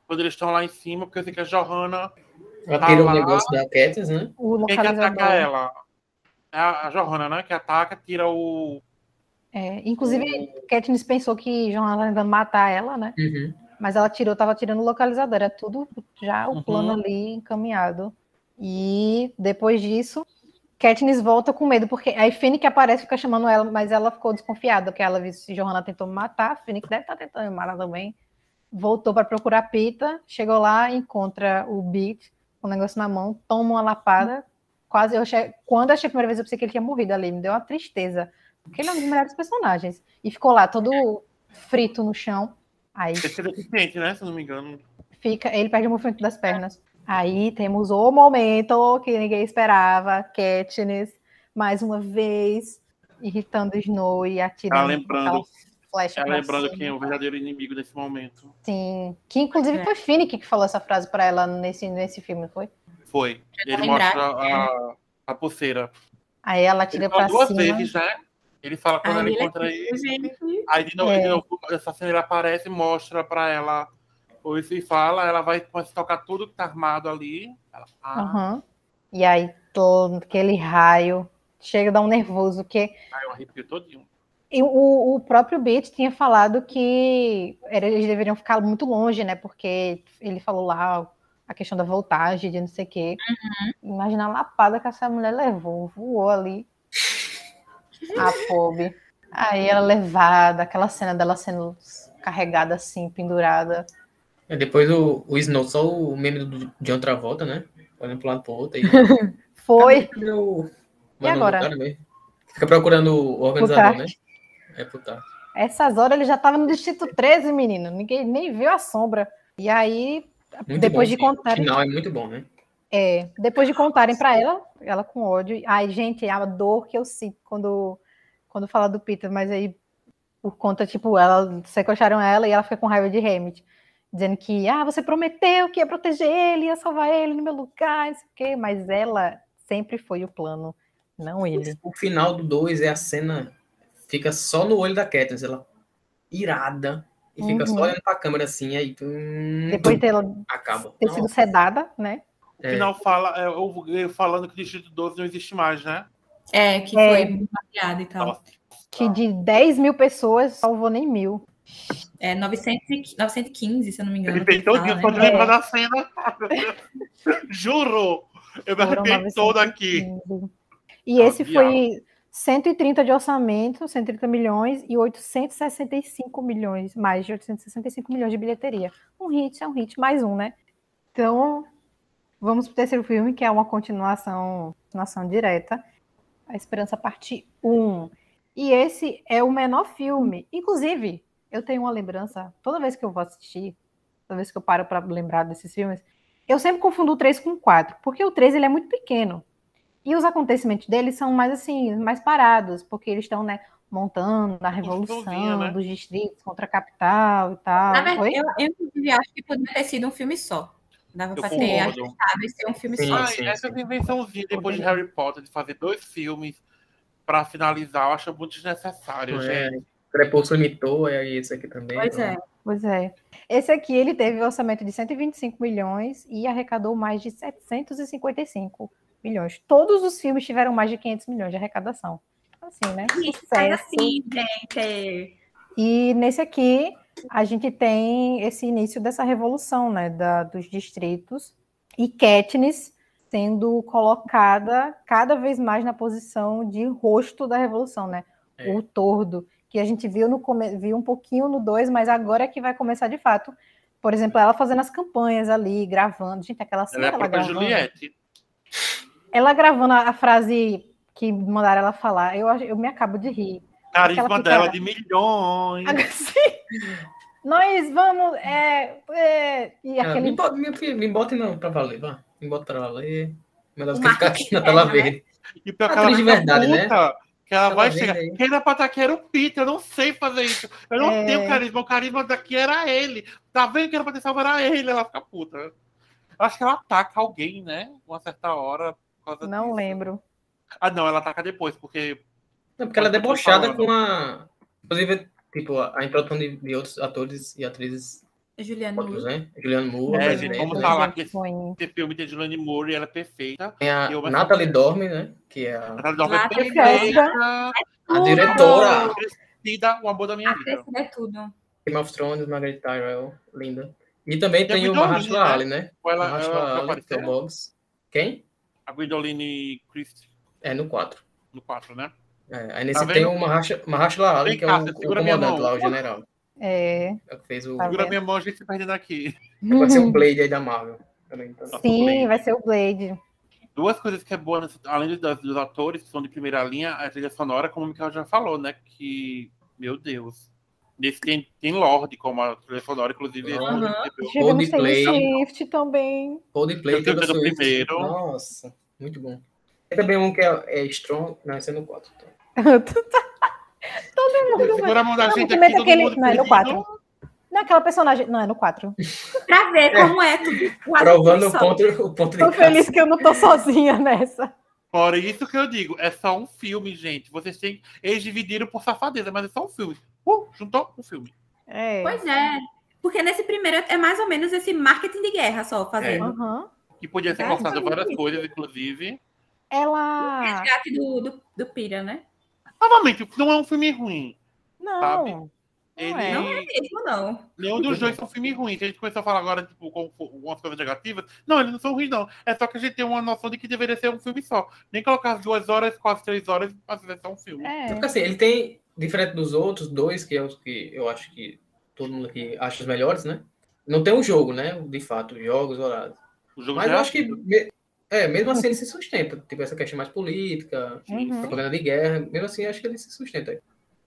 Quando eles estão lá em cima, porque eu sei que a Johanna. Ela tira o negócio da Katniss, né? O Quem que ataca ela? É a Johanna, né? Que ataca, tira o é, inclusive, uhum. Katniss pensou que Johanna estava tentando matar ela, né? Uhum. Mas ela tirou, estava tirando o localizador, era tudo já o uhum. plano ali encaminhado. E depois disso, Katniss volta com medo, porque aí Finnick aparece fica chamando ela, mas ela ficou desconfiada, porque ela viu se Johanna tentou me matar, Finnick deve estar tá tentando me matar também. Voltou para procurar Pita, chegou lá, encontra o Beat com o negócio na mão, toma uma lapada. Quase eu achei, quando eu achei a primeira vez, eu pensei que ele tinha morrido ali, me deu uma tristeza porque ele é um dos melhores personagens. E ficou lá todo frito no chão. Aí. Esse é deficiente, né? Se não me engano. Fica, ele perde o movimento das pernas. Aí temos o momento que ninguém esperava, Katniss mais uma vez, irritando Snow e atirando. Tá lembrando, tá lembrando quem é o verdadeiro inimigo nesse momento. Sim. Que inclusive é. foi Finnick que falou essa frase para ela nesse, nesse filme, foi? Foi. Ele mostra a, a pulseira. Aí ela tira para cima. duas vezes, né? Ele fala quando ela encontra ele. Gente. Aí de novo, é. de novo essa cena ele aparece e mostra para ela ou isso e fala, ela vai começar a tocar tudo que tá armado ali. Ela, ah. uhum. E aí todo aquele raio chega a dar um nervoso que. Aí eu arrepio todinho. E o, o próprio Beat tinha falado que eles deveriam ficar muito longe, né? Porque ele falou lá a questão da voltagem, de não sei o quê. Uhum. Imagina a lapada que essa mulher levou, voou ali. A pobre. Aí ela levada, aquela cena dela sendo carregada assim, pendurada. É, depois o, o Snow, só o meme do, de outra volta, né? Olhando para lado pro outro. Aí... Foi. E agora? Fica procurando o organizador, né? É putar. Essas horas ele já tava no Distrito 13, menino. Ninguém nem viu a sombra. E aí, muito depois bom, de contarem. O final é muito bom, né? É, depois de contarem para ela, ela com ódio. Ai, gente, é a dor que eu sinto quando, quando fala do Peter, mas aí, por conta, tipo, ela sequestraram ela e ela fica com raiva de Hammett, dizendo que, ah, você prometeu que ia proteger ele, ia salvar ele no meu lugar, não sei o quê, mas ela sempre foi o plano, não ele. O final do 2 é a cena fica só no olho da Katniss, ela irada, e fica uhum. só olhando pra câmera assim, aí tu... Depois de ela acaba. ter sido sedada, né? No é. final fala, é, eu, falando que o Distrito 12 não existe mais, né? É, que é. foi mapeado e tal. Que de 10 mil pessoas salvou nem mil. É 900, 915, se eu não me engano. Ele fez todo dia, pode lembrar da cena. Juro! Eu me arrepiei todo aqui. E esse foi 130 de orçamento, 130 milhões e 865 milhões, mais de 865 milhões de bilheteria. Um hit é um hit, mais um, né? Então, vamos para o terceiro filme, que é uma continuação, continuação direta. A Esperança Parte 1. E esse é o menor filme. Inclusive, eu tenho uma lembrança, toda vez que eu vou assistir, toda vez que eu paro para lembrar desses filmes, eu sempre confundo o 3 com o 4, porque o 3 ele é muito pequeno. E os acontecimentos deles são mais assim, mais parados, porque eles estão, né, montando a revolução né? dos distritos contra a capital e tal. Na verdade, eu, eu, acho que poderia ter sido um filme só. Dava para ter acertado e ser um filme sim, só. Sim, essa invençãozinha depois de Harry Potter, de fazer dois filmes para finalizar, eu acho muito desnecessário, é, gente. Crepúsculo imitou, é isso aqui também. Pois então. é. Pois é. Esse aqui ele teve um orçamento de 125 milhões e arrecadou mais de 755 milhões. Todos os filmes tiveram mais de 500 milhões de arrecadação. Assim, né? Sucesso. Assim, gente. E nesse aqui, a gente tem esse início dessa revolução, né, da, dos distritos, e Katniss sendo colocada cada vez mais na posição de rosto da revolução, né? É. O tordo, que a gente viu, no, viu um pouquinho no 2, mas agora é que vai começar de fato. Por exemplo, ela fazendo as campanhas ali, gravando. Gente, aquela cena ela é ela gravando. Juliette ela gravando a, frase que mandaram ela falar, eu, eu me acabo de rir. Carisma dela de milhões. Nós vamos. É, é, e ah, aquele... me, bote, meu filho, me bote não pra valer, vá. Me bote pra valer. Melhor do que ficar aqui na tela né? verde. E pior que ela de verdade, né? puta, né? Que ela, ela vai chegar. Aí. Quem era pra estar aqui era o Peter. Eu não sei fazer isso. Eu não é... tenho carisma. O carisma daqui era ele. Tá vendo que era pra ter salvo era ele. Ela fica puta. Acho que ela ataca alguém, né? Uma certa hora não disso. lembro. Ah, não, ela ataca depois, porque. Não, porque ela é debochada com a. Inclusive, tipo, a introdução de, de outros atores e atrizes. Juliane Moore. Né? Juliane Moore. É, gente, vamos falar que esse, esse, filme tem Juliane Moore e ela é perfeita. Tem a Natalie Dorme, né? Que é a. Natalie Dorme é perfeita. É a diretora. Crescida, o amor da minha vida. É tudo. Game of Thrones, Margaret Tyrell, linda. E também tem, tem o Mahershala Ali, né? Ela, ela, ela Ali, Boggs. Quem? A Gwendoline Christie. É, no 4. No 4, né? É, aí nesse tá tem o Mahershala Ali, que é o, o comandante lá, o general. É. é que fez o... Tá segura minha mão, a gente se perdendo aqui. Vai ser o Blade aí da Marvel. Então. Sim, vai ser o Blade. Duas coisas que é boa, além dos, dos atores que são de primeira linha, a trilha sonora, como o Mikael já falou, né? Que, meu Deus. Nesse tem, tem Lorde como a trilha sonora, inclusive. Uhum. Coldplay. Shift também. Coldplay, eu do primeiro. Nossa, muito bom. Tem também um que é, é Strong. Não, esse é no 4. todo mundo. Segura a mão da Não, gente aqui, todo aquele- mundo não, é no perdido. 4. Não, aquela personagem. Não, é no 4. Pra ver como é tudo. quase Provando o ponto, o ponto de Tô casa. feliz que eu não tô sozinha nessa. Por isso que eu digo, é só um filme, gente. Vocês têm. Eles dividiram por safadeza, mas é só um filme. Uh, juntou um filme. É. Pois é. Porque nesse primeiro é mais ou menos esse marketing de guerra só fazendo. Aham. Que podia ser É, cortado várias coisas, inclusive. Ela. Resgate do, do, do Pira, né? Novamente, não é um filme ruim. Não. Sabe? Não Ele, é. Não é mesmo, não. Nenhum dos dois são filmes ruins. A gente começou a falar agora, tipo, com algumas coisas negativas. Não, eles não são ruins, não. É só que a gente tem uma noção de que deveria ser um filme só. Nem colocar as duas horas, quase três horas, pra ser só um filme. É. Porque assim, ele tem, diferente dos outros dois, que, é os que eu acho que todo mundo aqui acha os melhores, né? Não tem um jogo, né? De fato, jogos, horários. O jogo Mas eu é acho que, é, mesmo assim ele se sustenta. Tipo, essa questão mais política, Uhum. propaganda de guerra, mesmo assim acho que ele se sustenta.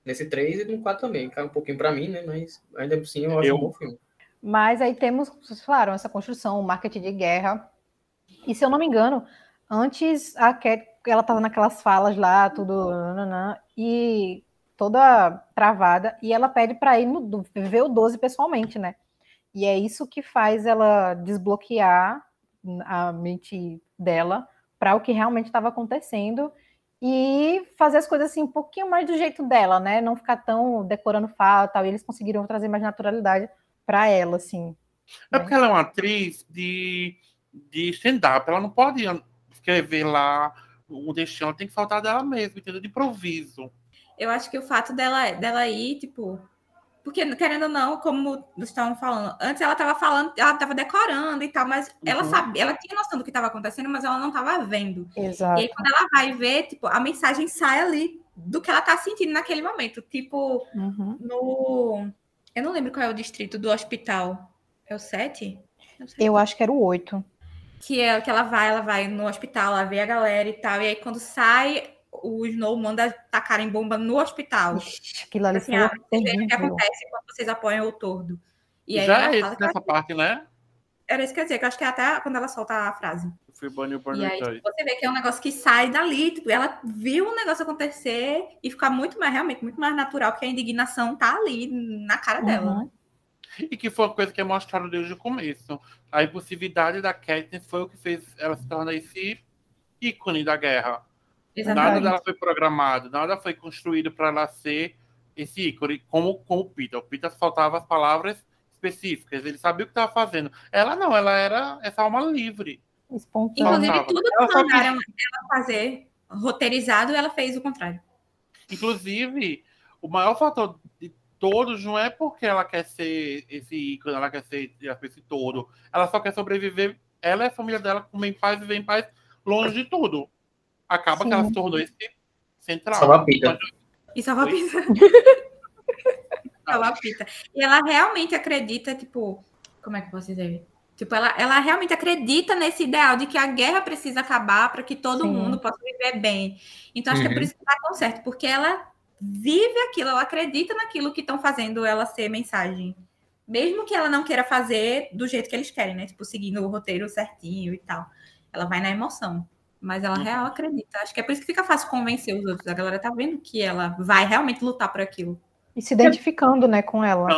Nesse 3 e no 4 também. Cai um pouquinho pra mim, né? Mas ainda assim eu acho Eu- um bom filme. Mas aí temos, vocês falaram, essa construção, o marketing de guerra. E se eu não me engano, antes a Cat, ela tava naquelas falas lá, tudo, nananã, e toda travada, e ela pede para ir no, ver o 12 pessoalmente, né? E é isso que faz ela desbloquear a mente dela para o que realmente estava acontecendo e fazer as coisas assim um pouquinho mais do jeito dela, né? Não ficar tão decorando fala e tal. E eles conseguiram trazer mais naturalidade para ela, assim. É porque ela é uma atriz de, de stand-up. Ela não pode escrever lá o destino. Ela tem que faltar dela mesmo, entendeu? De improviso. Eu acho que o fato dela, dela ir, tipo. Porque, querendo ou não, como nós estavam falando, antes ela estava falando, ela estava decorando e tal, mas ela Uhum. sabia, ela tinha noção do que estava acontecendo, mas ela não estava vendo. Exato. E aí, quando ela vai ver, tipo, a mensagem sai ali do que ela tá sentindo naquele momento. Tipo, Uhum. no. Eu não lembro qual é o distrito do hospital. É o 7? Eu acho que era o 8. Que, é, que ela vai, ela vai no hospital, ela vê a galera e tal. E aí, quando sai, o Snow manda tacarem bomba no hospital. Ixi, Aquilo ali Assim, foi ah, o que acontece quando vocês apoiam o tordo. E aí Já é que nessa parte, né? era isso que eu ia dizer, que eu acho que é até quando ela solta a frase. Foi Bunny Burn E aí tipo, você vê que é um negócio que sai dali, tipo, ela viu o negócio acontecer e ficar muito mais, realmente, muito mais natural, porque a indignação tá ali na cara dela. Uhum. né? E que foi uma coisa que é mostrada desde o começo. A impulsividade da Katniss foi o que fez ela se tornar esse ícone da guerra. Nada Exatamente. dela foi programado, nada foi construído para ela ser esse ícone, como, como o Peter. O Peter faltava as palavras específicas, ele sabia o que estava fazendo. Ela não, ela era essa alma livre. Inclusive, tudo Ela que só mandaram ela fazer roteirizado, ela fez o contrário. Inclusive, o maior fator de todos não é porque ela quer ser esse ícone, ela quer ser esse todo. Ela só quer sobreviver. Ela e a família dela comem em paz e vivem em paz longe de tudo. Acaba que ela Sim. se tornou esse central. Salva a pita. E salva a Oi? pita. salva a pita. E ela realmente acredita, tipo, como é que eu posso dizer? Tipo, ela, ela realmente acredita nesse ideal de que a guerra precisa acabar para que todo Sim. mundo possa viver bem. Então, acho que é por Uhum. isso que tá tão certo, porque ela vive aquilo, ela acredita naquilo que estão fazendo ela ser mensagem. Mesmo que ela não queira fazer do jeito que eles querem, né? Tipo, seguindo o roteiro certinho e tal. Ela vai na emoção. Mas ela Uhum. real acredita. Acho que é por isso que fica fácil convencer os outros. A galera tá vendo que ela vai realmente lutar por aquilo. E se identificando, né, com ela.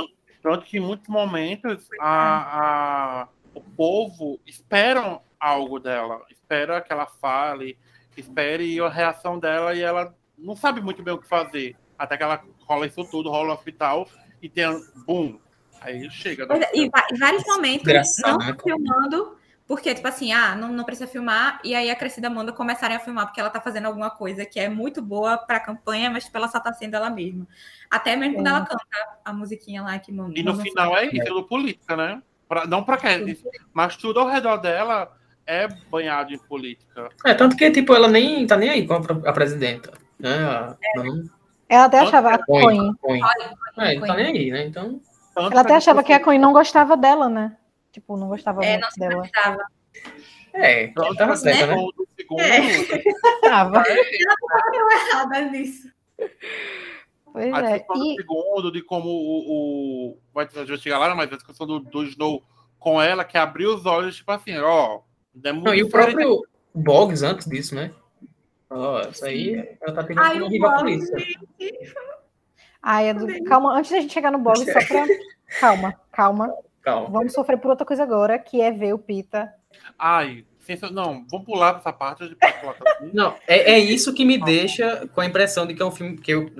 Tanto que em muitos momentos a, a- o povo esperam algo dela, espera que ela fale, espere a reação dela e ela não sabe muito bem o que fazer. Até que ela rola isso tudo, rola no hospital e tem um boom. Aí chega. Pois é, E, e vários momentos Engraçado, não né? filmando, porque, tipo assim, ah, não, não precisa filmar, e aí a Crescida manda começarem a filmar, porque ela tá fazendo alguma coisa que é muito boa pra campanha, mas tipo, ela só tá sendo ela mesma. Até mesmo quando Sim. ela canta a musiquinha lá que manda. E no final é isso, do política, né? Pra- não pra Katniss, mas tudo ao redor dela é banhado em política. É, tanto que, tipo, ela nem tá nem aí com a, a presidenta. Né? A, não, Ela até Tanto achava a que Coin. Coin. É, não tá nem aí, né? Então, Tanto Ela até achava que a Coin não gostava dela, né? Tipo, não gostava É, muito não se dela. precisava. é, tanto tava certa, né? do segundo, É. Tava. Errada nisso. Pois a é. discussão do E segundo, de como o. o vai a gente vai chegar lá, mas a discussão do, do Snow com ela, que abriu os olhos, tipo assim, ó. é Não, e o próprio Boggs antes disso, né? Oh, isso aí ela tá tendo Ai, uma rival polícia. Ai, Edu, calma, antes da gente chegar no blog, só pra. calma, calma. Calma. Vamos sofrer por outra coisa agora, que é ver o Pita. Ai, não, vamos pular essa parte de Não, é, é isso que me deixa com a impressão de que é um filme que eu.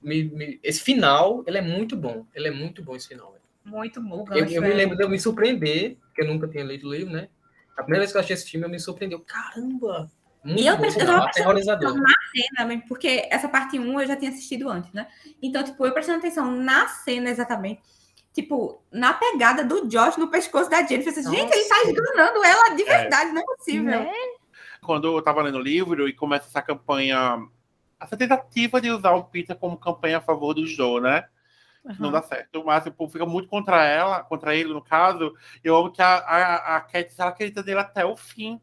Me, me, esse final, ele é muito bom. Ele é muito bom esse final. Muito bom. Eu, eu me lembro de eu me surpreender, porque eu nunca tinha lido o livro, né? A primeira vez que eu achei esse filme, eu me surpreendeu. Caramba! Muito e eu precisava atenção na cena, porque essa parte 1 eu já tinha assistido antes, né? Então, tipo, eu prestando atenção na cena exatamente. Tipo, na pegada do Josh no pescoço da Jennifer. Assim, Gente, ele tá esganando ela de é. verdade, é. não é possível. Né? Quando eu tava lendo o livro e começa essa campanha, essa tentativa de usar o Peter como campanha a favor do Joe, né? Uhum. Não dá certo. Mas tipo, fica muito contra ela, contra ele, no caso. Eu amo que a, a, a Cat ela acredita dele até o fim.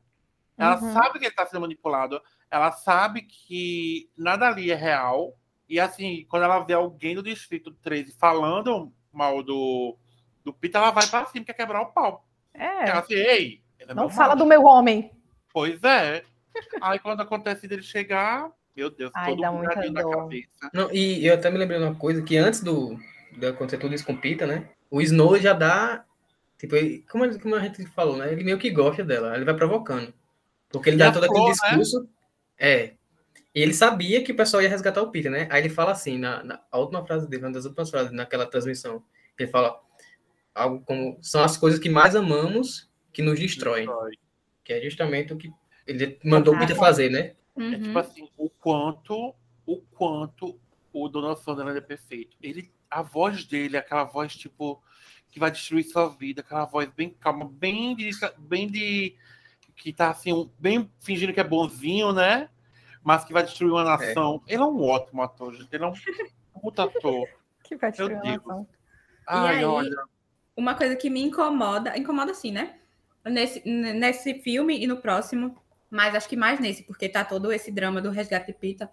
Ela uhum. sabe que ele está sendo manipulado. Ela sabe que nada ali é real. E assim, quando ela vê alguém do Distrito 13 falando mal do, do Peter, ela vai para cima, quer quebrar o pau. É. Ela assim, ei. É Não fala do meu homem. Pois é. Aí quando acontece dele chegar, meu Deus, Ai, todo mundo na cabeça. Não, e eu até me lembrei de uma coisa, que antes do, de acontecer tudo isso com o Pita, né? O Snow já dá. Tipo, ele, como, como a gente falou, né? Ele meio que gosta dela, ele vai provocando. Porque ele e dá todo aquele né? discurso. Né? É. E ele sabia que o pessoal ia resgatar o Peter, né? Aí ele fala assim, na, na a última frase dele, uma das últimas frases naquela transmissão, ele fala algo como são as coisas que mais amamos que nos destroem. Destrói. Que é justamente o que ele mandou o Peter fazer, né? Uhum. É tipo assim, o quanto, o quanto o Donald Sutherland é perfeito. Ele a voz dele, aquela voz tipo que vai destruir sua vida, aquela voz bem calma, bem de, bem de que tá assim, bem fingindo que é bonzinho, né? Mas que vai destruir uma é. nação. É. Ele é um ótimo ator, gente. Ele é um puta ator. que vai destruir uma nação. Ai, aí, olha. Uma coisa que me incomoda, incomoda assim, né? Nesse, nesse filme e no próximo, mas acho que mais nesse, porque tá todo esse drama do resgate de Pita,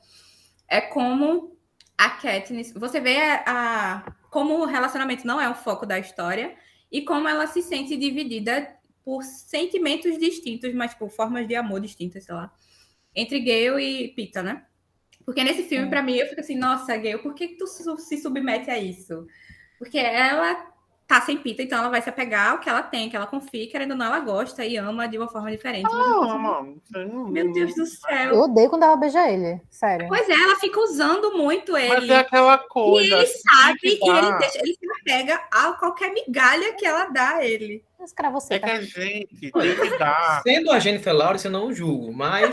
é como a Katniss, você vê a, a, como o relacionamento não é o foco da história e como ela se sente dividida por sentimentos distintos, mas por formas de amor distintas, sei lá, entre Gale e Pita, né? Porque nesse filme, para mim, eu fico assim, nossa, Gale, por que, que tu se submete a isso? Porque ela tá sem pita, então ela vai se apegar ao que ela tem, que ela confia, querendo ou não, ela gosta e ama de uma forma diferente. Ah, Meu Deus do céu. Eu odeio quando ela beija ele, sério. Pois é, ela fica usando muito ele. Mas é aquela coisa. E ele sabe e ele, deixa, ele se apega a qualquer migalha que ela dá a ele. Você, é tá? que a gente tem que dar. Sendo a Jennifer Lawrence, eu não julgo, mas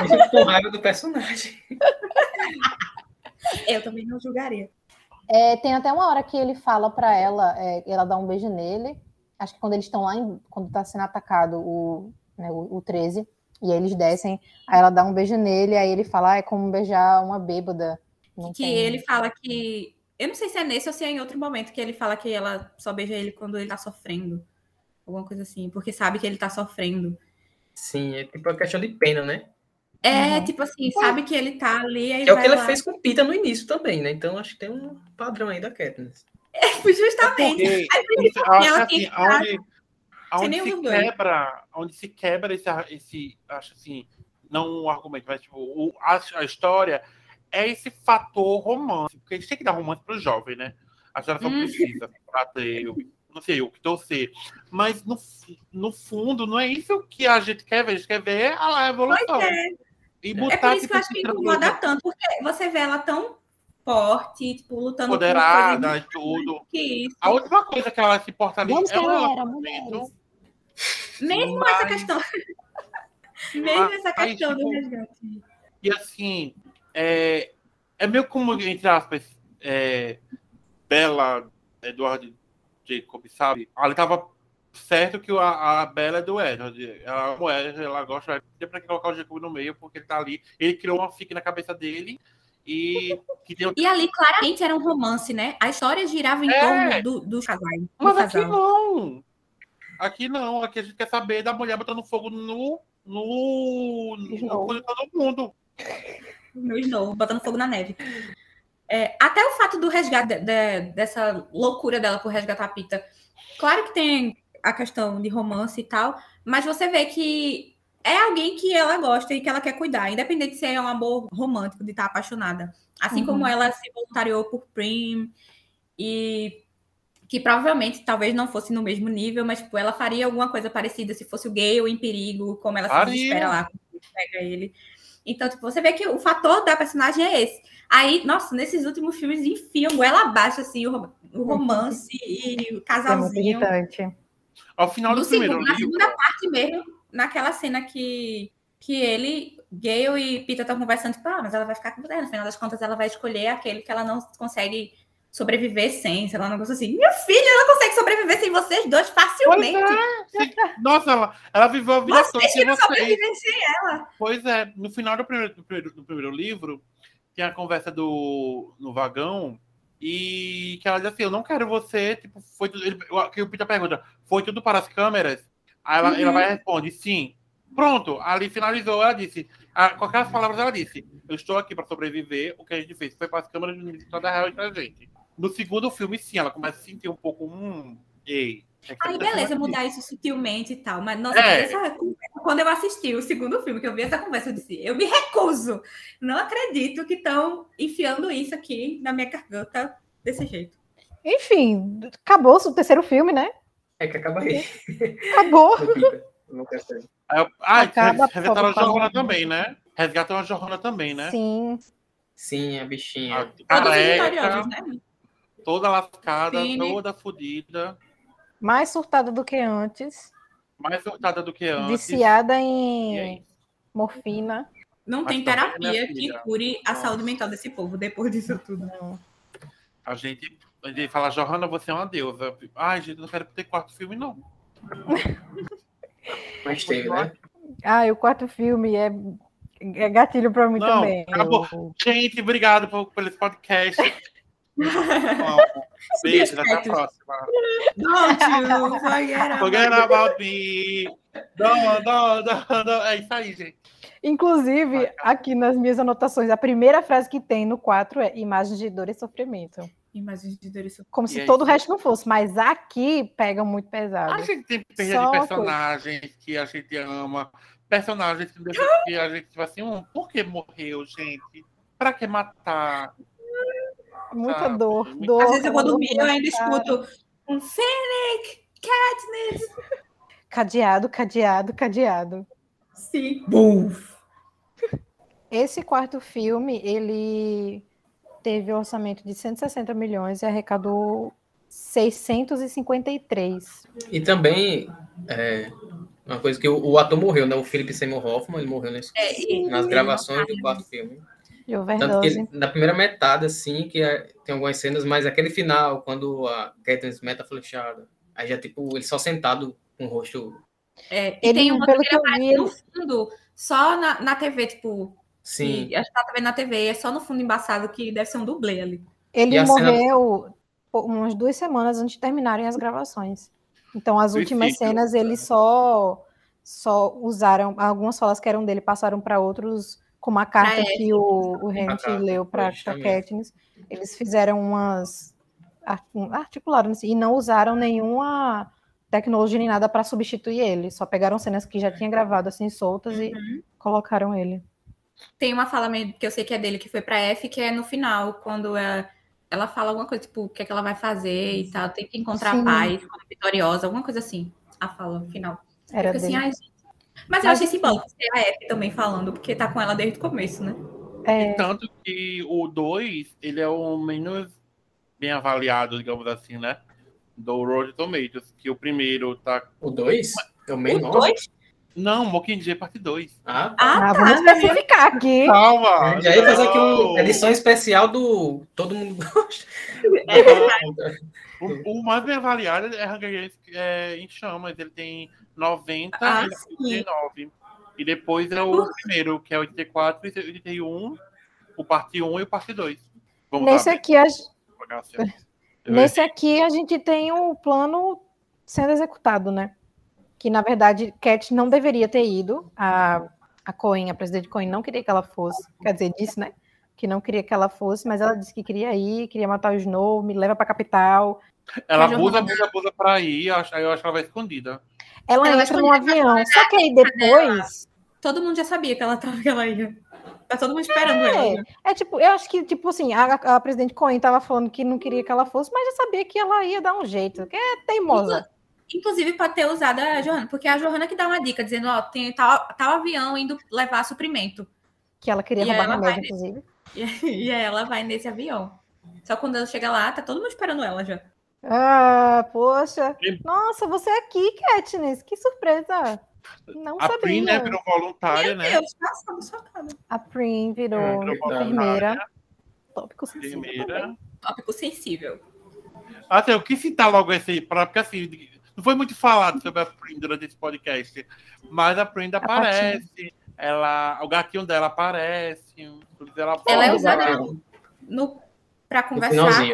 eu com raiva do personagem. Eu também não julgaria. É, tem até uma hora que ele fala para ela, é, ela dá um beijo nele. Acho que quando eles estão lá, em, quando tá sendo atacado o, né, o, o 13, e aí eles descem, aí ela dá um beijo nele, aí ele fala, ah, é como beijar uma bêbada. Não que tem... ele fala que. Eu não sei se é nesse ou se é em outro momento que ele fala que ela só beija ele quando ele tá sofrendo. Alguma coisa assim, porque sabe que ele tá sofrendo. Sim, é tipo uma questão de pena, né? É, uhum. tipo assim, sabe que ele tá ali. é o que ela lá. fez com o Pita no início também, né? Então acho que tem um padrão aí da Katniss. É, justamente. É porque, ela assim, onde, onde se quebra, onde se quebra esse, esse, acho assim, não um argumento, mas tipo, o, a, a história é esse fator romance, porque a gente tem que dar romance pro jovem, né? A geração hum. precisa pra ter, não sei, o que torcer. Mas no, no fundo, não é isso que a gente quer ver, a gente quer ver a evolução. Pois é. E botar, é por isso que eu acho que incomoda tanto, porque você vê ela tão forte, tipo, lutando Poderada e tudo. Que isso. A última coisa que ela se porta ali Vamos é galera, mulheres. Mesmo mas... essa questão. Mesmo essa questão aí, tipo, do resgate. E assim, é, é meio como, entre aspas, é, Bela, Eduardo Jacob, sabe? Ela tava certo que a, a Bela é do Edward. Ela, o Edward, ela gosta de para colocar o Jacob no meio, porque ele tá ali. Ele criou uma fique na cabeça dele. E, deu... e ali claramente era um romance, né? A história girava em é, torno do, do casal. Mas aqui não. Aqui não. Aqui a gente quer saber da mulher botando fogo no. no. no, no todo mundo. No Snow, botando fogo na neve. É, até o fato do resgate de, de, dessa loucura dela por resgatar a Pita. Claro que tem a questão de romance e tal, mas você vê que é alguém que ela gosta e que ela quer cuidar, independente se é um amor romântico, de estar apaixonada. Assim uhum. como ela se voluntariou por Prim e que provavelmente talvez não fosse no mesmo nível, mas tipo, ela faria alguma coisa parecida se fosse o Gale em perigo, como ela faria. se desespera lá quando pega ele. Então, tipo, você vê que o fator da personagem é esse. Aí, nossa, nesses últimos filmes enfiam ela abaixo, assim, o, o romance e o casalzinho. É Ao final do no primeiro segundo, livro... Na segunda parte mesmo, naquela cena que, que ele, Gale e Peter estão conversando, tipo, ah, mas ela vai ficar com você. No final das contas, ela vai escolher aquele que ela não consegue sobreviver sem, sei lá, um negócio assim. Minha filha, ela consegue sobreviver sem vocês dois facilmente. É. Nossa, ela, ela viveu a vida vocês toda sem vocês. sem ela. Pois é, no final do primeiro, do primeiro, do primeiro livro, tem a conversa do no vagão e que ela diz assim, eu não quero você, tipo, foi tudo, ele, que o Peter pergunta, foi tudo para as câmeras? Aí ela, uhum. ela vai responder, sim. Pronto, ali finalizou, ela disse, a, com aquelas palavras ela disse, eu estou aqui para sobreviver, o que a gente fez foi para as câmeras de toda a real entre a gente. No segundo filme, sim, ela começa a sentir um pouco, hum, ei. É Aí, beleza, mudar isso sutilmente e tal. Mas, nossa, é. essa, quando eu assisti o segundo filme, que eu vi essa conversa, eu disse: eu me recuso. Não acredito que estão enfiando isso aqui na minha garganta desse jeito. Enfim, acabou o terceiro filme, né? É que acaba aí. Acabou. ah, Acaba, resgataram a Johanna também, né? Resgataram a Johanna também, né? Sim. Sim, a bichinha. A, a né? toda lascada, Sim. toda fodida. Mais surtada do que antes. Mais surtada do que antes. Viciada em morfina. Não Mas tem terapia que cure a saúde mental desse povo depois disso tudo. Não. A gente, a gente fala, Johanna, você é uma deusa. Ai, gente, não quero ter quarto filme, não. Mas teve, né? Ah, o quarto filme é, é gatilho para mim não, também. Acabou. Eu... Gente, obrigado por, por esse podcast. Beijo, até a próxima. Don't you forget, forget about me. Não, não, não, não. É isso aí, gente. Inclusive, aqui nas minhas anotações, a primeira frase que tem no 4 é imagens de dor e sofrimento. Imagens de dor e sofrimento. Como se todo o resto não fosse, mas aqui pega muito pesado. A gente tem perda de personagens que a gente ama, personagens que a gente, tipo assim, um, por que morreu, gente? Pra que matar? Muita dor, dor. Às vezes eu vou dormir e eu ainda escuto um Fennec, Katniss. Cadeado, cadeado, cadeado. Sim. Buf. Esse quarto filme, ele teve um orçamento de 160 milhões e arrecadou 653. E também, é, uma coisa que o, o, ator morreu, né? O Philip Seymour Hoffman, ele morreu nesse, é, nas gravações do quarto filme. E Tanto que ele, na primeira metade, assim, que é, tem algumas cenas, mas aquele final, quando a Katniss meta flechada, aí já, tipo, ele só sentado com o rosto... É, ele, tem uma pelo que eu vi, no fundo, só na, na TV, tipo... Sim. a gente tá vendo na TV, é só no fundo embaçado que deve ser um dublê ali. Ele morreu cena... umas duas semanas antes de terminarem as gravações. Então, as últimas cenas, ele só, só usaram... Algumas falas que eram dele passaram para outros com uma carta que o, o Hent leu para a Katniss, eles fizeram umas articularam assim, e não usaram nenhuma tecnologia nem nada para substituir ele, só pegaram cenas que já tinha gravado assim soltas uhum. e colocaram ele. Tem uma fala que eu sei que é dele que foi para F, que é no final, quando é, ela fala alguma coisa tipo o que, é que ela vai fazer e tal, tem que encontrar Sim. paz, vitoriosa, alguma coisa assim. A fala final. Era Fica assim, dele. Mas eu achei simbólico ser a F também falando, porque tá com ela desde o começo, né? É... Tanto que o 2, ele é o menos bem avaliado, digamos assim, né? Do Road Tomatoes, que o primeiro tá... O 2? É o menor? Não, Mockingjay parte 2. Ah, tá. ah, ah, vamos tá, especificar aqui. Calma. E aí fazer aqui uma edição especial do Todo Mundo Gosta. É o, o, mais bem avaliado é Hunger Games é, em Chamas. Ele tem 90 ah, e 89. E depois é o primeiro, que é 84 e 81, o parte 1 e o parte 2. Vamos Nesse lá, aqui, a... Nesse aqui a gente tem o plano sendo executado, né? Que na verdade Cat não deveria ter ido. A, a Cohen, a presidente Cohen, não queria que ela fosse. Quer dizer, disse, né? Que não queria que ela fosse, mas ela disse que queria ir, queria matar o Snow, me leva para a capital. Ela abusa, abusa, abusa para ir, aí eu acho que ela vai escondida. Ela, ela entra no avião. Só que aí depois todo mundo já sabia que ela tava que ela ia. Tá todo mundo esperando é, ela. Né? É tipo, eu acho que, tipo assim, a, a presidente Cohen tava falando que não queria que ela fosse, mas já sabia que ela ia dar um jeito, que é teimosa. Inclusive, pode ter usado a Johanna, porque é a Johanna que dá uma dica, dizendo, ó, tem tal, tal avião indo levar suprimento. Que ela queria e roubar ela remédio, inclusive. Nesse, e, e ela vai nesse avião. Só quando ela chega lá, tá todo mundo esperando ela já. Ah, poxa. Nossa, você é aqui, Katniss. Que surpresa. Não a sabia. Prim, né, virou voluntária, Meu né? Deus, a Prim virou, é, virou enfermeira. Tópico sensível. Enfermeira. Tópico sensível. Assim, eu quis citar logo esse aí, porque assim, não foi muito falado sobre a Prim durante esse podcast, mas a Prim aparece, ela, o gatinho dela aparece, dela Ela é usada no, no, pra conversar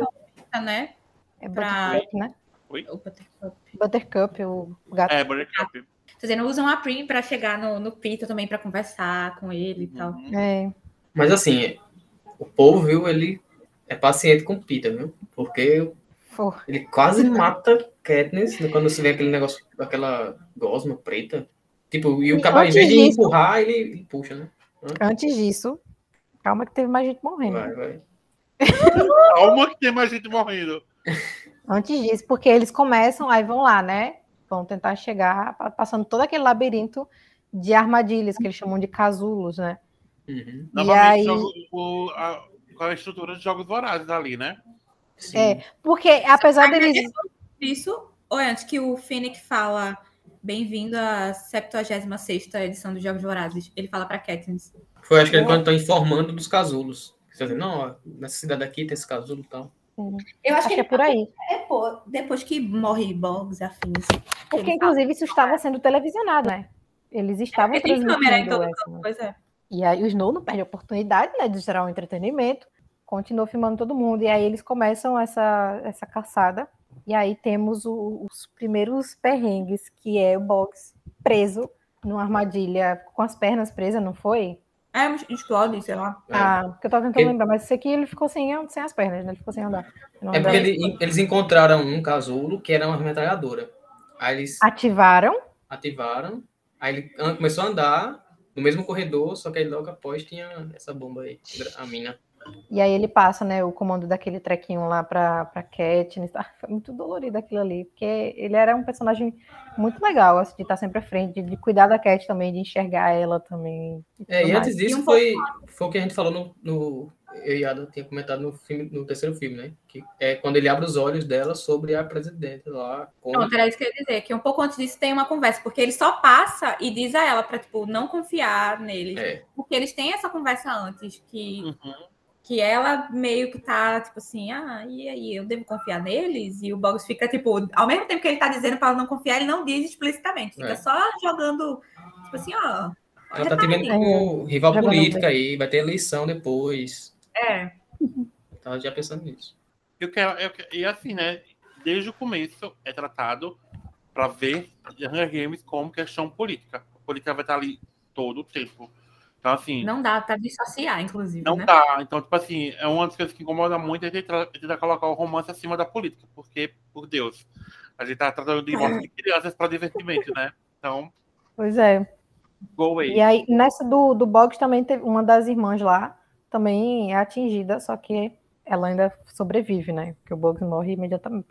com né? É Buttercup, né? Oi? O Buttercup. Buttercup, o gato. É, Buttercup. Tô dizendo, usam a Prim para chegar no, no Pita também para conversar com ele e tal. Uhum. É. Mas assim, o povo, viu, ele é paciente com o Pita, viu? Porque For. ele quase mata Katniss quando se vê aquele negócio, aquela gosma preta. Tipo, e o cavalo, em vez de disso, empurrar, ele, ele, puxa, né? Antes disso, calma que teve mais gente morrendo. Vai, vai. calma que tem mais gente morrendo. Antes disso, porque eles começam, aí vão lá, né? Vão tentar chegar, passando todo aquele labirinto de armadilhas que eles chamam de casulos, né? Uhum. E aí... com a, a, estrutura de jogos vorazes ali, né? Sim. É, porque apesar deles. Isso, ou antes que o Fennec fala bem-vindo à 76 edição dos Jogos Vorazes, ele fala para Katniss. Foi, acho que ele quando está informando dos casulos. Você não, ó, nessa cidade aqui tem esse casulo e tal. Eu acho, acho que, é por aí. É, pô, depois que morre Boggs afins. Porque, inclusive, isso estava sendo televisionado, né? Eles estavam é, transmitindo. Câmera em todo essa, né? pois é. E aí o Snow não perde a oportunidade né, de gerar um entretenimento, continua filmando todo mundo, e aí eles começam essa, essa caçada, e aí temos o, os primeiros perrengues, que é o Boggs preso numa armadilha com as pernas presas, não foi? É, explode, sei lá. É. Ah, porque eu tava tentando ele... lembrar, mas esse aqui ele ficou sem, sem as pernas, né? Ele ficou sem andar. É porque ele, eles encontraram um casulo que era uma metralhadora. Aí eles. Ativaram? Ativaram. Aí ele começou a andar no mesmo corredor, só que aí logo após tinha essa bomba aí, a mina. E aí ele passa, né, o comando daquele trequinho lá pra, pra Katniss. Ah, foi muito dolorido aquilo ali, porque ele era um personagem muito legal, assim, de estar sempre à frente, de, de cuidar da Cat também, de enxergar ela também. E é, e antes disso foi, foi o que a gente falou no, no eu e Ada tinha comentado no, filme, no terceiro filme, né? Que é quando ele abre os olhos dela sobre a presidente lá. Com... Não, era isso que eu ia dizer, que um pouco antes disso tem uma conversa, porque ele só passa e diz a ela para tipo, não confiar nele. É. Porque eles têm essa conversa antes, que uhum que ela meio que tá, tipo assim, ah, e aí, eu devo confiar neles? E o Boggs fica, tipo, ao mesmo tempo que ele tá dizendo para ela não confiar, ele não diz explicitamente, fica é. só jogando, tipo assim, ó. Ela tá tendo como rival política aí, vai ter eleição depois. É. Tava já pensando nisso. Eu quero, eu quero, e assim, né, desde o começo é tratado para ver Hunger Games como questão política. A política vai estar ali todo o tempo. Então, assim. Não dá para dissociar, inclusive. Não né? dá. Então, tipo assim, é uma das coisas que incomoda muito é tentar, tentar colocar o romance acima da política. Porque, por Deus, a gente tá tratando de morte de crianças para divertimento, né? Então. Pois é. Go away. E aí, nessa do, do Boggs também teve uma das irmãs lá, também é atingida, só que ela ainda sobrevive, né? Porque o Boggs morre imediatamente,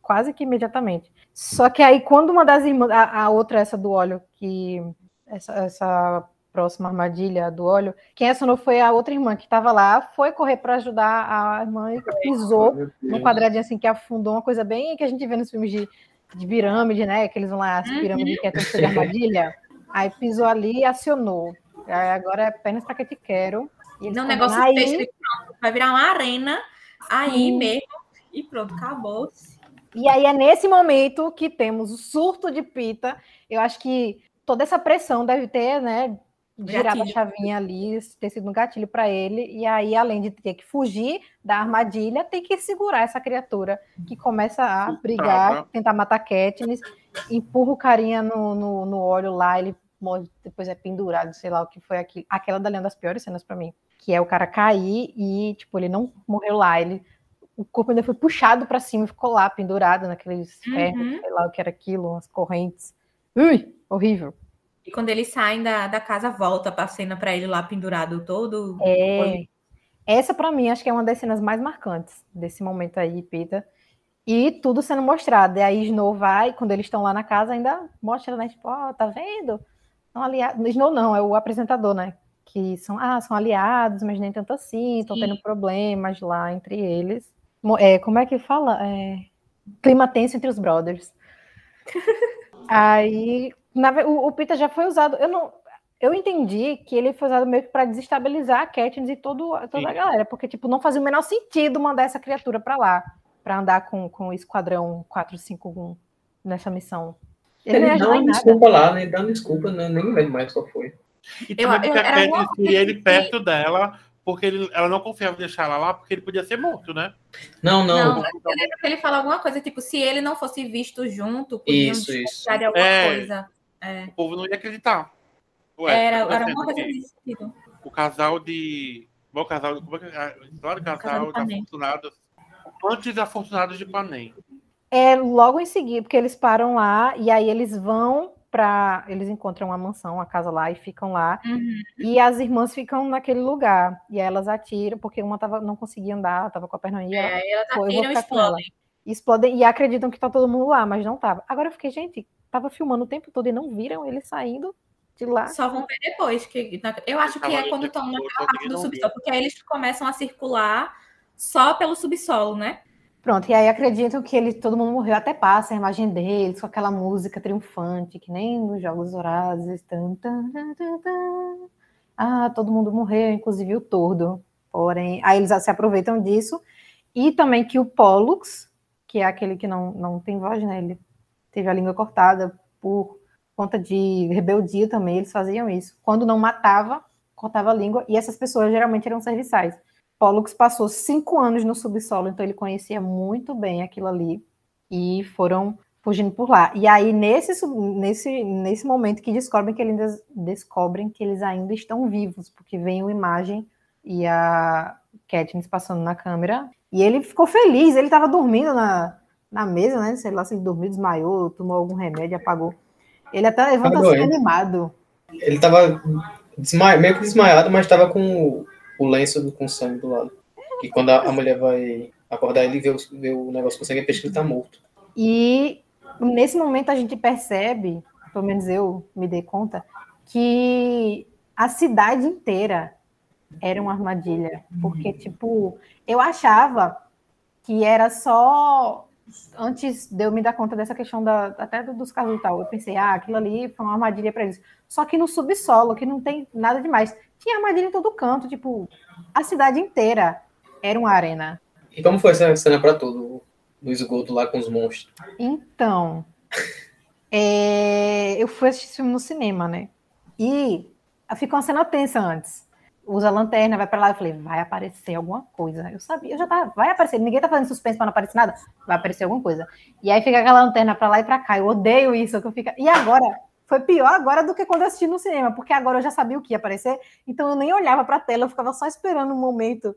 quase que imediatamente. Só que aí, quando uma das irmãs, a, a outra, essa do óleo, que essa, essa próxima armadilha do óleo, quem acionou foi a outra irmã que estava lá, foi correr para ajudar a irmã e pisou num quadradinho assim que afundou, uma coisa bem que a gente vê nos filmes de, de pirâmide, né? Que eles vão lá, as uhum. pirâmides que é tudo de armadilha. Aí pisou ali e acionou. Aí agora é apenas para que te quero. Não, negócio aí... Texto, vai virar uma arena aí hum. mesmo e pronto, acabou. E aí é nesse momento que temos o surto de Pita. Eu acho que toda essa pressão deve ter, né, girar a chavinha ali, ter sido um gatilho para ele, e aí, além de ter que fugir da armadilha, tem que segurar essa criatura que começa a brigar, tentar matar Katniss, empurra o carinha no, no, no óleo lá, ele morre, depois é pendurado, sei lá o que foi aquilo. Aquela é uma das piores cenas para mim, que é o cara cair e, tipo, ele não morreu lá, ele o corpo ainda foi puxado para cima e ficou lá pendurado naqueles ferros, uhum. sei lá o que era aquilo, umas correntes. Ui, horrível. E quando eles saem da, da casa, volta pra cena pra ele lá pendurado todo. É. Essa, para mim, acho que é uma das cenas mais marcantes desse momento aí, Peter. E tudo sendo mostrado. E aí Snow vai, quando eles estão lá na casa, ainda mostra, né? Tipo, ó, oh, tá vendo? São aliados. Snow não, é o apresentador, né? Que são, ah, são aliados, mas nem tanto assim, estão tendo problemas lá entre eles. É, como é que fala? É, clima tenso entre os brothers. aí, na, o, o Peter já foi usado. Eu não, eu entendi que ele foi usado meio que para desestabilizar a Katniss e todo, toda Sim. a galera, porque tipo não fazia o menor sentido mandar essa criatura para lá, para andar com, com o esquadrão 451 nessa missão. Ele, ele dá desculpa lá, né? Dando desculpa, né? nem lembro mais qual foi. E também porque a Katniss queria ele perto dela, porque ele, ela não confiava em deixar ela lá, porque ele podia ser morto, né? Não, não. não eu lembro que ele fala alguma coisa, tipo, se ele não fosse visto junto, podiam isso, isso. alguma é, coisa. É. O povo não ia acreditar. Ué, era, era uma coisa nesse sentido. O casal de. Bom, casal. Como é que é? Claro, casal, casal de afortunados. Antes afortunados de Panem. É logo em seguida, porque eles param lá e aí eles vão para. Eles encontram uma mansão, uma casa lá e ficam lá. Uhum. E as irmãs ficam naquele lugar. E aí elas atiram, porque uma tava, não conseguia andar, tava com a perna aí. É, elas atiram e explodem. Explodem e acreditam que tá todo mundo lá, mas não tava. Agora eu fiquei, gente, tava filmando o tempo todo e não viram ele saindo de lá. Só vão ver depois. Que, eu acho que é quando estão naquela parte do subsolo, porque aí eles começam a circular só pelo subsolo, né? Pronto, e aí acreditam que ele, todo mundo morreu, até passa a imagem deles com aquela música triunfante, que nem nos Jogos Horazes. Tan, tan, tan, ah, todo mundo morreu, inclusive o tordo. Porém, aí eles se aproveitam disso. E também que o Pollux, que é aquele que não, não tem voz, né? Ele teve a língua cortada por conta de rebeldia também, eles faziam isso. Quando não matava, cortava a língua, e essas pessoas geralmente eram serviçais. Pollux passou cinco anos no subsolo, então ele conhecia muito bem aquilo ali, e foram fugindo por lá. E aí, nesse, nesse, nesse momento que descobrem que eles descobrem que eles ainda estão vivos, porque vem uma imagem e a Katniss passando na câmera, e ele ficou feliz, ele estava dormindo na, na mesa, né? Sei lá se ele dormiu, desmaiou, tomou algum remédio, apagou. Ele até levanta assim animado. Ele tava meio que desmaiado, mas tava com o lenço com sangue do lado. E quando a, a mulher vai acordar ele, vê o, vê o negócio com sangue, é que ele tá morto. E nesse momento a gente percebe, pelo menos eu me dei conta, que a cidade inteira era uma armadilha. Porque, tipo, eu achava que era só antes de eu me dar conta dessa questão da, até dos casos e tal, eu pensei, ah, aquilo ali foi uma armadilha para eles. Só que no subsolo, que não tem nada demais, tinha armadilha em todo canto, tipo, a cidade inteira era uma arena. E como foi essa cena para tudo, no esgoto lá com os monstros? Então, é, eu fui assistir esse filme no cinema, né? E ficou uma cena tensa antes usa lanterna, vai para lá. Eu falei, vai aparecer alguma coisa. Eu sabia, eu já tava, vai aparecer. Ninguém tá fazendo suspense para não aparecer nada. Vai aparecer alguma coisa. E aí fica aquela lanterna para lá e para cá. Eu odeio isso. Que eu fica... E agora, foi pior agora do que quando eu assisti no cinema, porque agora eu já sabia o que ia aparecer. Então eu nem olhava para a tela, eu ficava só esperando o um momento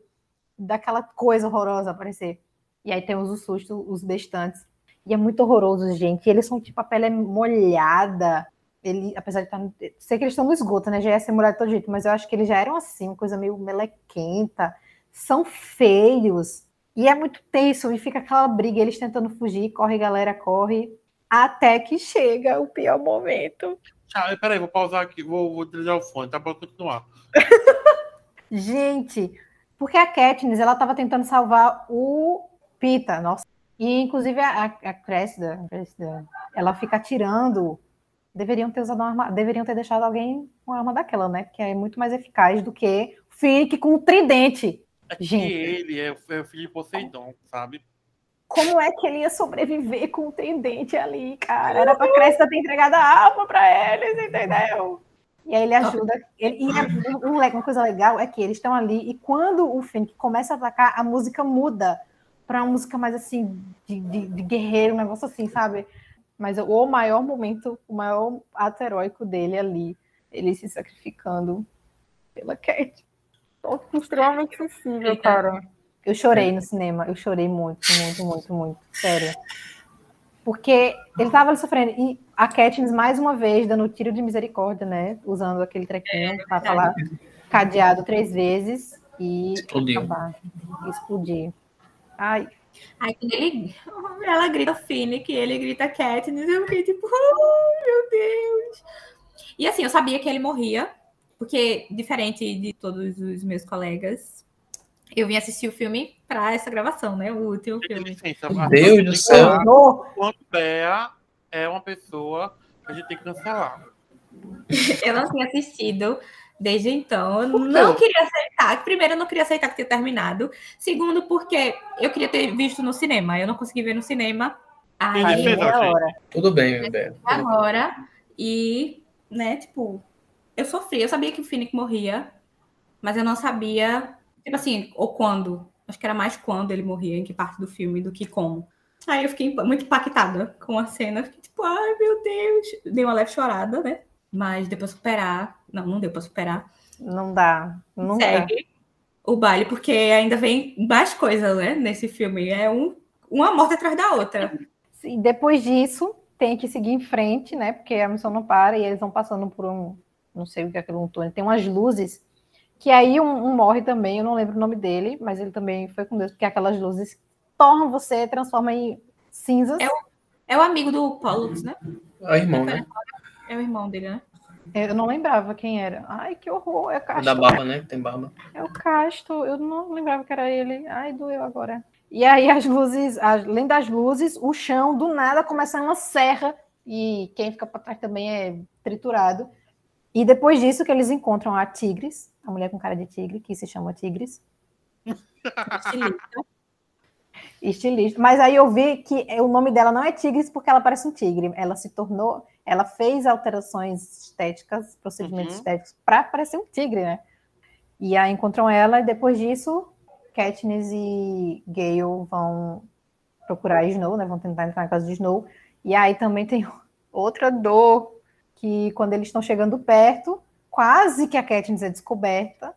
daquela coisa horrorosa aparecer. E aí temos o susto, os bestantes. E é muito horroroso, gente. Eles são tipo a pele molhada ele, apesar de estar. No, sei que eles estão no esgoto, né? Já ia ser mulher de todo jeito, mas eu acho que eles já eram assim, uma coisa meio melequenta. São feios. E é muito tenso, e fica aquela briga, eles tentando fugir, corre, galera, corre. Até que chega o pior momento. Ah, peraí, vou pausar aqui, vou, vou desligar o fone, tá? Pode continuar. Gente, porque a Katniss, ela tava tentando salvar o Pita, nossa. E, inclusive, a, a Cressida, ela fica atirando deveriam ter usado uma arma, deveriam ter deixado alguém com uma arma daquela, né? Que é muito mais eficaz do que o Finnick com um tridente. É Gente. ele é, é o filho de Poseidon, sabe? Como é que ele ia sobreviver com um tridente ali, cara? Era pra Cresta ter entregado a arma pra eles, entendeu? E aí ele ajuda. Ele, e é um, uma coisa legal é que eles estão ali, e quando o Finnick começa a atacar, a música muda para uma música mais assim, de, de, de guerreiro, um negócio assim, sabe? Mas o maior momento, o maior ato heróico dele ali, ele se sacrificando pela Cat. Tô extremamente sensível, cara. Eu chorei no cinema, eu chorei muito, muito, muito, muito. Sério. Porque ele tava ali sofrendo. E a Katniss, mais uma vez, dando tiro de misericórdia, né? Usando aquele trequinho é, pra falar cadeado três vezes e Explodiu. acabar, explodir. Ai. Aí quando ele, ela grita Finnick, ele grita Katniss, eu fiquei tipo, oh, meu Deus. E assim, eu sabia que ele morria, porque diferente de todos os meus colegas, eu vim assistir o filme para essa gravação, né? O último filme. Licença, Deus do céu. Quanto Bea é uma pessoa que a gente tem que cancelar. eu não tinha assistido desde então. Eu não queria aceitar. Primeiro, eu não queria aceitar que tinha terminado. Segundo, porque eu queria ter visto no cinema. Eu não consegui ver no cinema. Aí, hora. Tudo bem, Bea. Agora. E, né, tipo, eu sofri. Eu sabia que o Finnick morria, mas eu não sabia, tipo assim, ou quando. Acho que era mais quando ele morria, em que parte do filme, do que como. Aí eu fiquei muito impactada com a cena. Fiquei tipo, ai meu Deus. Dei uma leve chorada, né? Mas depois superar. Não, não deu para superar. Não dá. Não Segue o baile, porque ainda vem mais coisa, né? Nesse filme. É um, uma morte atrás da outra. E depois disso, tem que seguir em frente, né? Porque a missão não para e eles vão passando por um. Não sei o que é aquilo, um túnel. Tem umas luzes. Que aí um, um morre também, eu não lembro o nome dele, mas ele também foi com Deus, porque aquelas luzes tornam você, transforma em cinzas. É o, é o amigo do Pollux, né? É o irmão, né? É o irmão dele, né? Eu não lembrava quem era. Ai, que horror. É o Casto. Da barba, né? Tem barba. É o Casto. Eu não lembrava que era ele. Ai, doeu agora. E aí as luzes, além das luzes, o chão do nada começa uma serra e quem fica para trás também é triturado. E depois disso que eles encontram a Tigres, a mulher com cara de tigre, que se chama Tigres. Estilista. Estilista. Mas aí eu vi que o nome dela não é Tigres porque ela parece um tigre. Ela se tornou, ela fez alterações estéticas, procedimentos uhum. estéticos para parecer um tigre, né? E aí encontram ela e depois disso Katniss e Gale vão procurar Snow, né? Vão tentar entrar na casa de Snow. E aí também tem outra dor que quando eles estão chegando perto, quase que a Katniss é descoberta.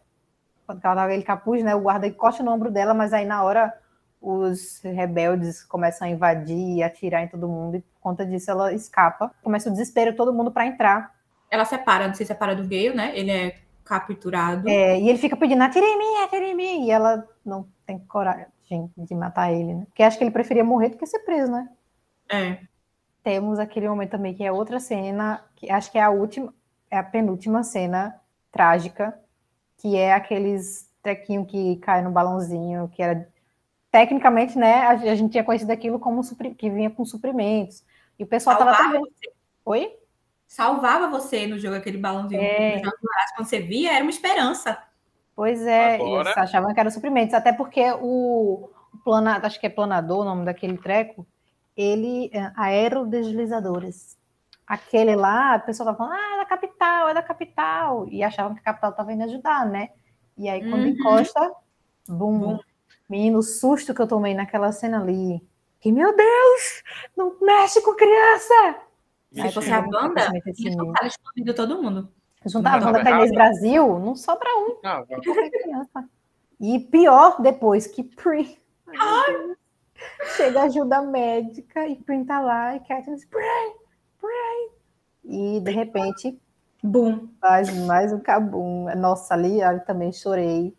Quando ela tava aquele capuz, né? O guarda encosta no ombro dela, mas aí na hora os rebeldes começam a invadir e atirar em todo mundo, e conta disso ela escapa. Começa o desespero todo mundo para entrar. Ela separa, não se separa do Gale, né? Ele é capturado. É, e ele fica pedindo, atire em mim, atire em mim. E ela não tem coragem de matar ele, né? Porque acho que ele preferia morrer do que ser preso, né? É. Temos aquele momento também que é outra cena, que acho que é a última, é a penúltima cena trágica, que é aqueles trequinho que cai no balãozinho, que era tecnicamente, né, a, gente tinha conhecido aquilo como que vinha com suprimentos. E o pessoal Salvava tava também. Oi? Salvava você no jogo aquele balãozinho. É. Quando você via, era uma esperança. Pois é, Agora... eles achavam que era suprimentos, até porque o, o plana, acho que é planador o nome daquele treco, ele é aerodeslizadores. Aquele lá, a pessoa tava falando, ah, é da capital, é da capital, e achavam que a capital estava indo ajudar, né? E aí, quando uhum. encosta, bum, bum. Menino, o susto que eu tomei naquela cena ali. Que, meu Deus, não mexe com criança! Aí você a banda, e juntaram escondido todo mundo. Juntar a banda da Inês Brasil, não sobra um. Não. E pior, depois que Pri chega ajuda médica e Pri tá lá e Katniss, Pri, Pri. E de repente, boom, faz mais um cabum. Nossa, ali eu também chorei.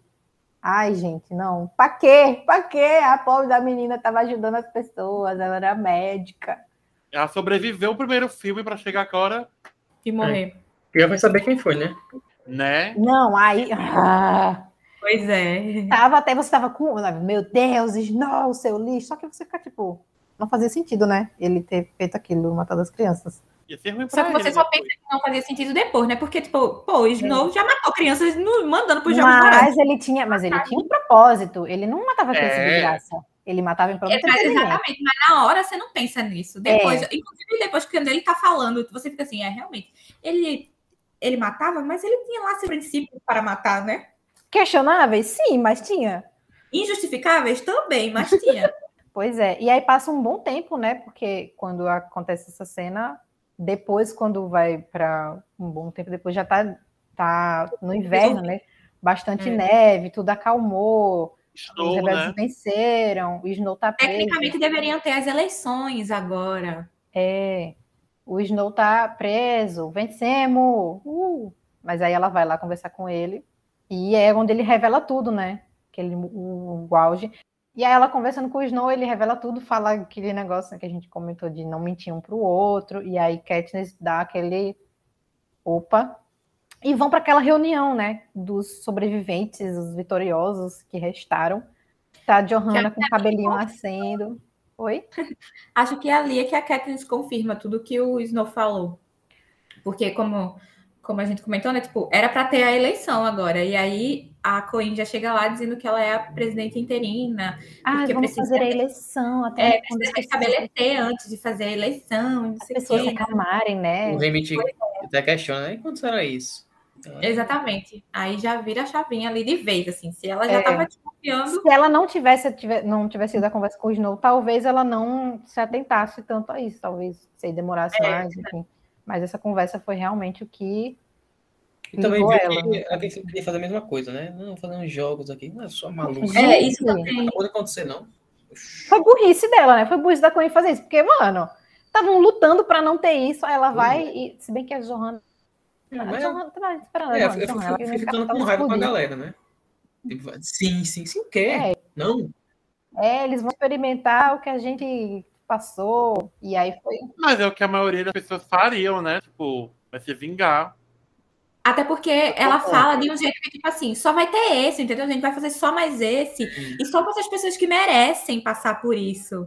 Ai, gente, não. Pra quê? Pra quê? A pobre da menina tava ajudando as pessoas, ela era médica. Ela sobreviveu o primeiro filme para chegar agora e morrer. É. Já vai saber quem foi, né? Né? Não, aí. Ah, pois é. Tava até você tava com. Meu Deus, Snow, seu lixo. Só que você fica tipo. Não fazia sentido, né? Ele ter feito aquilo, matado as crianças. Ia ser ruim só que você só pensa que não fazia sentido depois, né? Porque, tipo, pô, Snow é. já matou crianças mandando pro jogo. Mas ele tinha, mas ele tinha um propósito. Ele não matava crianças é. de graça. Ele matava em prova é, Exatamente, mas na hora você não pensa nisso. Depois, é. inclusive depois que ele tá falando, você fica assim, é realmente. Ele, ele matava, mas ele tinha lá seu princípio para matar, né? Questionáveis? Sim, mas tinha. Injustificáveis? Também, mas tinha. pois é. E aí passa um bom tempo, né? Porque quando acontece essa cena, depois, quando vai para um bom tempo depois, já tá, tá no inverno, né? Bastante é. neve, tudo acalmou Snow, Os rebeldes né? venceram, o Snow tá preso. Tecnicamente deveriam ter as eleições agora. É, o Snow tá preso, vencemos! Uh! Mas aí ela vai lá conversar com ele, e é onde ele revela tudo, né? Aquele, o, o auge. E aí ela conversando com o Snow, ele revela tudo, fala aquele negócio que a gente comentou de não mentir um pro outro, e aí Katniss dá aquele opa, e vão para aquela reunião, né, dos sobreviventes, os vitoriosos que restaram. Tá a Johanna com o cabelinho nascendo. Oi? Acho que é ali é que a Katniss confirma tudo que o Snow falou. Porque, como, como a gente comentou, né? Tipo, era para ter a eleição agora. E aí a Coen já chega lá dizendo que ela é a presidente interina. Ah, Porque vamos precisa- fazer a eleição até É, precisa estabelecer antes de fazer a eleição. e Não as sei pessoas se acalmarem, né? O Remit até questiona, né? Quando será isso? Então, Exatamente. Aí já vira a chavinha ali de vez, assim. Se ela já É. estava desconfiando, Se ela não tivesse, tive- não tivesse ido a conversa com o Snow, talvez ela não se atentasse tanto a isso, talvez se demorasse É, mais, enfim. Mas essa conversa foi realmente o que E também viu ela. que a gente podia fazer a mesma coisa, né? Não, fazer uns jogos aqui, não é só maluco. É isso também. Não pode acontecer, não. Foi burrice dela, né? Foi burrice da Coen fazer isso, porque, mano, estavam lutando pra não ter isso, aí ela vai e, se bem que a Johanna. Não, a mas- Johanna tava esperando. É, a eu fui, Johanna, queria ficando com raiva com a galera, né? Tipo, Sim, sim, sim, o quê? Não. É, eles vão experimentar o que a gente passou, e aí foi. Mas é o que a maioria das pessoas fariam, né? Tipo, vai se vingar. Até porque ela fala de um jeito que, tipo assim, só vai ter esse, entendeu? A gente vai fazer só mais esse. E só para as pessoas que merecem passar por isso.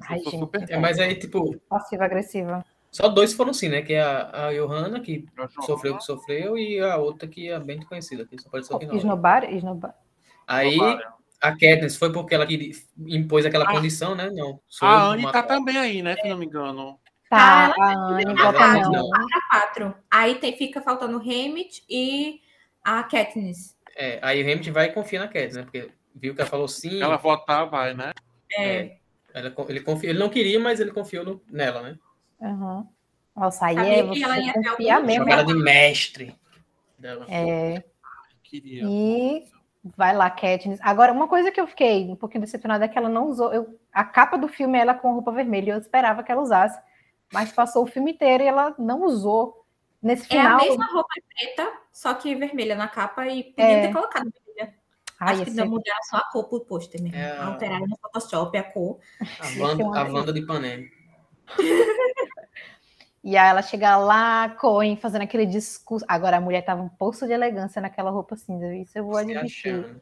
Ai, gente, super É, mas aí, tipo, passiva-agressiva. só dois foram sim, né? Que é a, a Johanna, que sofreu o que sofreu, e a outra que é bem conhecida, que só apareceu aqui na hora. Esnobar, esnobar. Aí a Katniss foi porque ela queria, impôs aquela Ah. condição, né? Não. A Anne tá também aí, né? Se não me engano. Tá, Ah, a Anne tá. Aí tem, fica faltando o Hammett e a Katniss. É, aí o Hamilton vai e confia na Katniss, né? Porque viu que ela falou sim. Ela votar, vai, né? É, ela- ele, confia, ele não queria, mas ele confiou no- nela, né? Uhum. Nossa, aí é que ela ia você algum mesmo. Jogada de mestre. Dela. É, Queria. e vai lá, Katniss. Agora, uma coisa que eu fiquei um pouquinho decepcionada é que ela não usou. eu- a capa do filme é ela com roupa vermelha. Eu esperava que ela usasse, mas passou o filme inteiro e ela não usou. Nesse é a final. mesma roupa preta, só que vermelha na capa e podia É. ter colocado vermelha. Ai, Acho que não mudaram só a cor pro pôster mesmo. É a- Alteraram no Photoshop a cor. A Wanda, uma a vez. Wanda de Ipanema. E aí ela chega lá, Coen, fazendo aquele discurso. Agora a mulher tava um poço de elegância naquela roupa cinza. Isso eu vou admitir.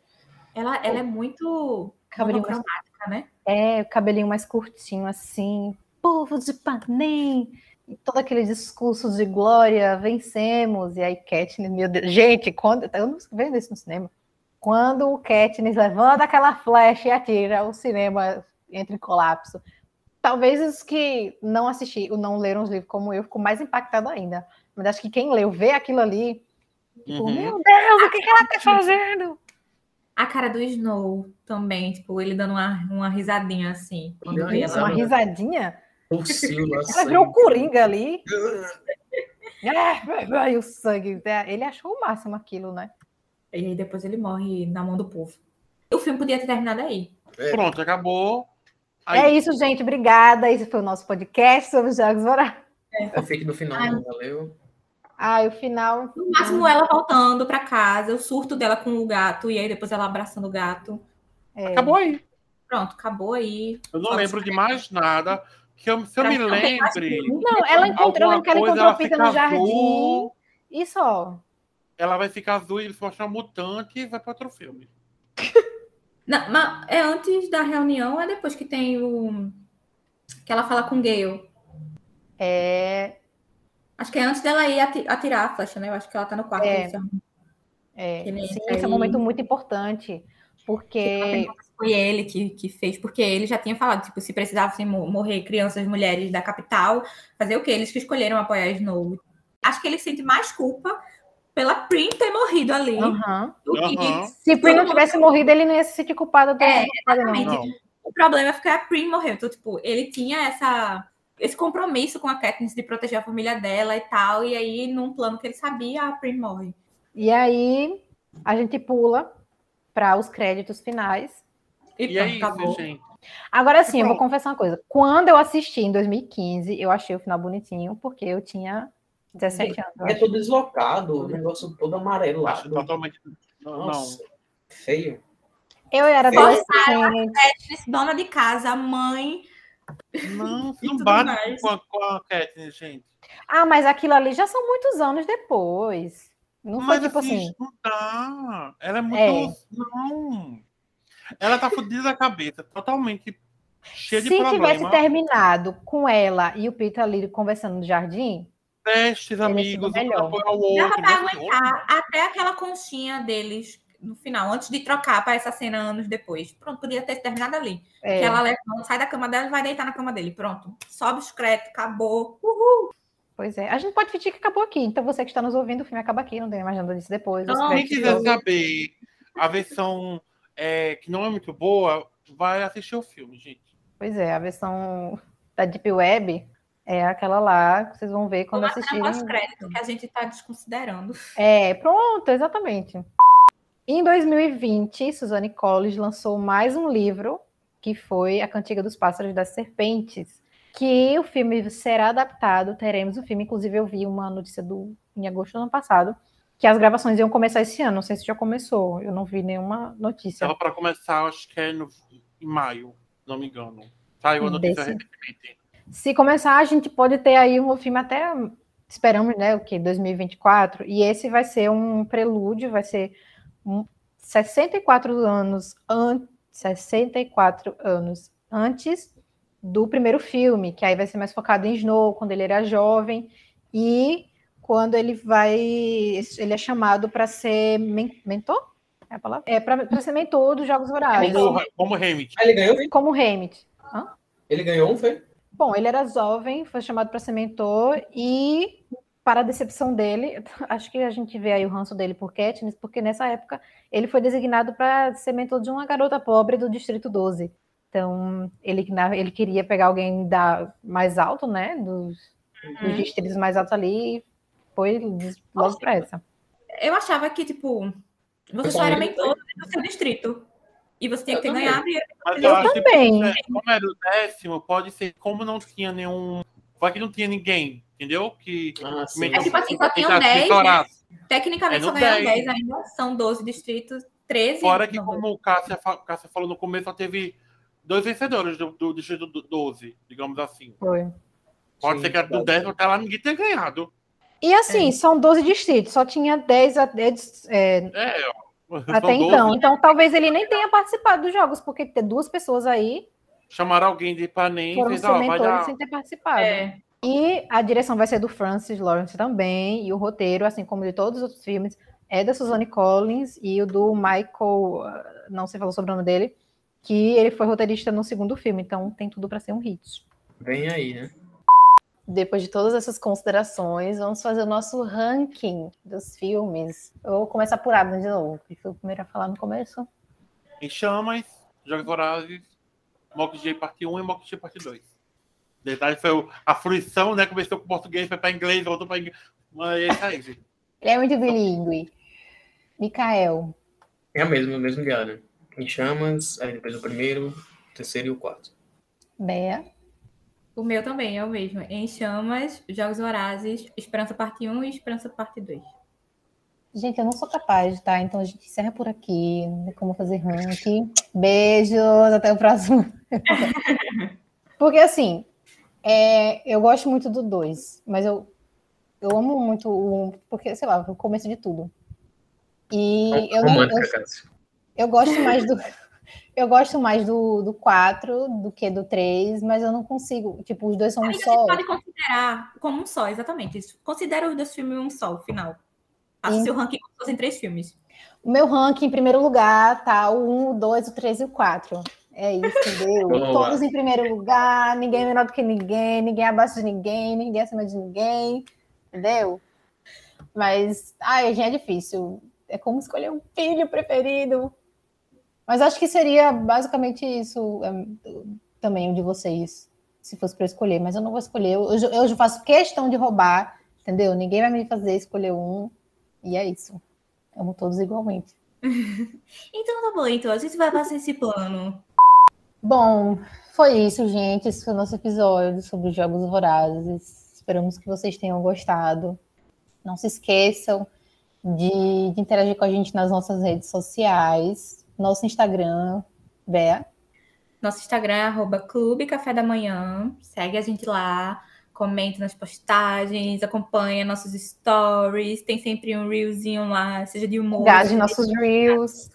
Ela, ela é muito Cabelinho mais né? É, o cabelinho mais curtinho, assim, povo de Panem, e todo aquele discurso de glória, vencemos, e aí Katniss, meu Deus, gente, quando, eu não vejo isso no cinema, quando o Katniss levanta aquela flecha e atira, o cinema entra em colapso. Talvez os que não assistiram, não leram os livros como eu, ficou mais impactado ainda, mas acho que quem leu, vê aquilo ali, tipo, Uhum. meu Deus, o que, que ela tá fazendo? A cara do Snow também, tipo, ele dando uma, uma risadinha assim. Quando isso, ela. Uma risadinha, lá. ela sangue. virou o Coringa ali, É, e o sangue. né? Ele achou o máximo aquilo, né? E aí depois ele morre na mão do povo. O filme podia ter terminado aí. Pronto, acabou. Aí, É isso, gente. Obrigada. Esse foi o nosso podcast sobre os Jogos Vorazes. Eu fiquei no final, Ai. valeu. Ah, e o final. No máximo, ela voltando pra casa, o surto dela com o gato, e aí depois ela abraçando o gato. é, acabou aí. Pronto, acabou aí. Eu não Só lembro de mais nada. Que eu, se eu me lembre. Não, ela encontrou, ela encontrou ela fica no jardim. azul, E só. ela vai ficar azul e eles mostram uma mutante e vai para outro filme. Não, mas é antes da reunião, é depois que tem o. Que ela fala com o Gale. É, Acho que é antes dela ir ati- atirar a flecha, né? Eu acho que ela tá no quarto. É. desse- é, sim, aí. esse é um momento muito importante. Porque. Foi ele que, que fez, porque ele já tinha falado, tipo, se precisassem mo- morrer crianças, mulheres da capital, fazer o quê? Eles que escolheram apoiar Snow. Acho que ele sente mais culpa pela Prim ter morrido ali que Aham. Se Prim não tivesse morrido, ele não ia se sentir culpado. É, exatamente. Não. O problema é porque a Prim morreu. Então, tipo, ele tinha essa, esse compromisso com a Katniss de proteger a família dela e tal. E aí, num plano que ele sabia, a Prim morre. E aí, a gente pula para os créditos finais. E, e é isso, acabou. gente. Agora sim, eu vou confessar uma coisa. Quando eu assisti em 2015, eu achei o final bonitinho, porque eu tinha 17 anos. É todo deslocado, o negócio todo amarelo lá. Totalmente. Nossa, não. Feio. Eu era adolescente. Dona de casa, mãe. Não, não bate com a, com a Katniss, gente. Ah, mas aquilo ali já são muitos anos depois. Não mas foi tipo assim, assim. Não dá. Ela é muito. É. Não. Ela tá fodida da cabeça, totalmente cheia de Se problema. tivesse terminado com ela e o Peter ali conversando no jardim. Testes, amigos, um apoio ao outro. Dá pra aguentar até aquela conchinha deles no final, antes de trocar para essa cena anos depois. Pronto, podia ter terminado ali. É. Que ela levanta, sai da cama dela e vai deitar na cama dele. Pronto. Sobe créditos, acabou. Uhul. Pois é. A gente pode fingir que acabou aqui. Então você que está nos ouvindo, o filme acaba aqui, não tem mais nada disso depois. Não, quem quiser saber a versão é, que não é muito boa, vai assistir o filme, gente. Pois é, a versão da Deep Web é aquela lá que vocês vão ver quando assistirem. os créditos que a gente está desconsiderando. É, pronto, exatamente. Em 2020, Suzanne Collins lançou mais um livro, que foi A Cantiga dos Pássaros das Serpentes, que o filme será adaptado, teremos o filme, inclusive eu vi uma notícia do em agosto do ano passado, que as gravações iam começar esse ano, não sei se já começou, eu não vi nenhuma notícia. Estava para começar, acho que é no, em maio, não me engano. Saiu a notícia Desse... recentemente. Se começar, a gente pode ter aí um filme até, esperamos, né, o que, 2024, e esse vai ser um prelúdio, vai ser 64 anos, an 64 anos antes do primeiro filme, que aí vai ser mais focado em Snow, quando ele era jovem, e quando ele vai. Ele é chamado para ser men mentor? É a palavra? É para ser mentor dos Jogos Vorazes. Como, como Hammett. Ele ganhou? Como Hammett. Hã? Ele ganhou um, foi? Bom, ele era jovem, foi chamado para ser mentor e para a decepção dele, acho que a gente vê aí o ranço dele por Katniss, porque nessa época ele foi designado para ser mentor de uma garota pobre do Distrito 12. Então, ele, ele queria pegar alguém da, mais alto, né, dos, uhum. dos distritos mais altos ali, e foi logo para essa. Eu achava que, tipo, você só era mentor do seu distrito. E você tinha que ter ganhado. Mas eu, eu também. Que, como era o décimo, pode ser como não tinha nenhum. Vai que não tinha ninguém entendeu? Que ah, é tipo assim, só tinham 10. Né? Tecnicamente é só ganharam 10. 10 ainda, são 12 distritos, 13. Fora que, como o Cássia, Cássia falou no começo, só teve dois vencedores do, do distrito 12, digamos assim. Foi. Pode Sim, ser que era do 10 até lá ninguém tenha ganhado. E assim, é. são 12 distritos, só tinha 10 a 10. É, é, até então. 12. Então talvez ele nem tenha participado dos jogos, porque ter duas pessoas aí. Chamaram alguém de Ipanema e fez, ó, vai dar... sem ter participado. É. E a direção vai ser do Francis Lawrence também, e o roteiro, assim como de todos os outros filmes, é da Suzanne Collins e o do Michael, ah, não sei falar sobre o nome dele, que ele foi roteirista no segundo filme, então tem tudo para ser um hit. Vem aí, né? Depois de todas essas considerações, vamos fazer o nosso ranking dos filmes. Eu vou começar por Abner de novo, que foi o primeiro a falar no começo. Em Chamas, Jogos Vorazes, Mokj parte 1 e Mokj parte 2 verdade foi a fruição, né? Começou com português, foi para inglês, voltou para inglês. Mas é isso aí, Ele é muito bilíngue. Mikael. É a mesma, o mesmo diário. Em chamas, aí depois o primeiro, o terceiro e o quarto. Bea. O meu também é o mesmo. Em chamas, Jogos Vorazes, Esperança Parte 1 e Esperança Parte 2. Gente, eu não sou capaz, tá? Então a gente encerra por aqui. Não tem como fazer ranking. Beijos, até o próximo. Porque assim, é, eu gosto muito do 2, mas eu, eu amo muito o 1, porque, sei lá, o começo de tudo. E eu, eu, eu, gosto mais do. Eu gosto mais do, do 4 do que do 3, mas eu não consigo. Tipo, os dois são um só. Você pode considerar como um só, exatamente. Considera os dois filmes um só, final. Faça o seu ranking como se fossem três filmes. O meu ranking, em primeiro lugar, tá o 1, o 2, o 3 e o 4. É isso, entendeu? Todos em primeiro lugar, ninguém menor do que ninguém, ninguém abaixo de ninguém, ninguém acima de ninguém, entendeu? Mas, ai, já é difícil. É como escolher um filho preferido. Mas acho que seria basicamente isso é, também o de vocês, se fosse para escolher. Mas eu não vou escolher. Eu, eu faço questão de roubar, entendeu? Ninguém vai me fazer escolher um. E é isso. Amo todos igualmente. então tá bom, então a gente vai passar esse plano. Bom, foi isso, gente. Esse foi o nosso episódio sobre os Jogos Vorazes. Esperamos que vocês tenham gostado. Não se esqueçam de, de interagir com a gente nas nossas redes sociais. Nosso Instagram, Bea. Nosso Instagram é arroba Clube Café da Manhã. Segue a gente lá, comenta nas postagens, acompanha nossos stories. Tem sempre um reelzinho lá, seja de humor. Engaje nossos reels.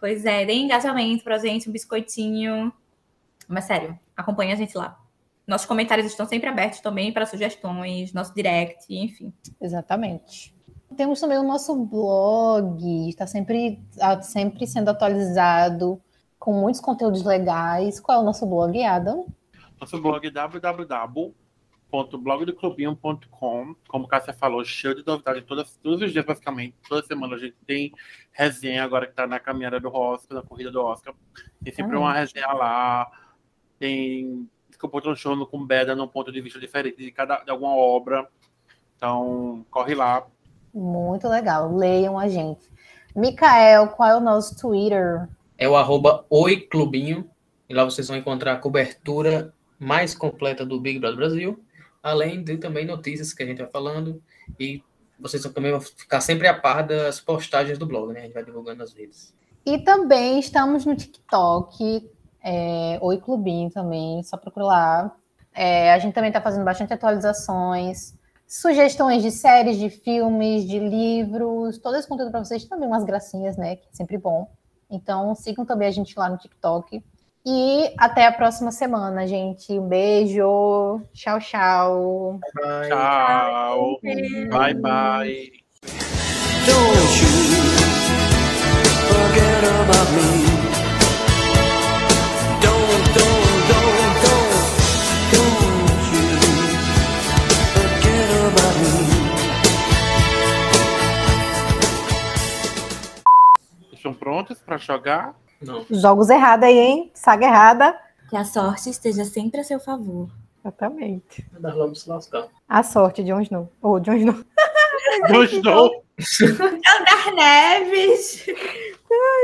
Pois é, dê engajamento pra gente, um biscoitinho. Mas sério, acompanha a gente lá. Nossos comentários estão sempre abertos também para sugestões, nosso direct, enfim. Exatamente. Temos também o nosso blog, está sempre, sempre sendo atualizado com muitos conteúdos legais. Qual é o nosso blog, Adam? Nosso blog é www.blogdoclubinho.com. Como Cássia falou, cheio de novidades todas, todos os dias, basicamente. Toda semana a gente tem resenha agora que está na caminhada do Oscar, na corrida do Oscar. Tem sempre uma resenha lá. Tem Desculpa, show com Beda num ponto de vista diferente de cada de alguma obra. Então, corre lá. Muito legal. Leiam a gente. Micael, qual é o nosso Twitter? é o arroba oiclubinho. E lá vocês vão encontrar a cobertura mais completa do Big Brother Brasil, além de também notícias que a gente vai falando. E vocês também vão ficar sempre a par das postagens do blog, né? A gente vai divulgando nas redes. E também estamos no TikTok, é, Oi Clubinho também, só procura lá. É, a gente também está fazendo bastante atualizações, sugestões de séries, de filmes, de livros, todo esse conteúdo para vocês, também umas gracinhas, né? Que é sempre bom. Então sigam também a gente lá no TikTok. E até a próxima semana, gente. Um beijo. Tchau, tchau. Bye. Tchau. Bye, bye. Estão prontos para jogar? Não. Jogos errados aí, hein? Saga errada. Que a sorte esteja sempre a seu favor. Exatamente. Dar logo se lascar. A sorte, Jon Snow. Ou Jon Snow. Não estou. Andar Neves!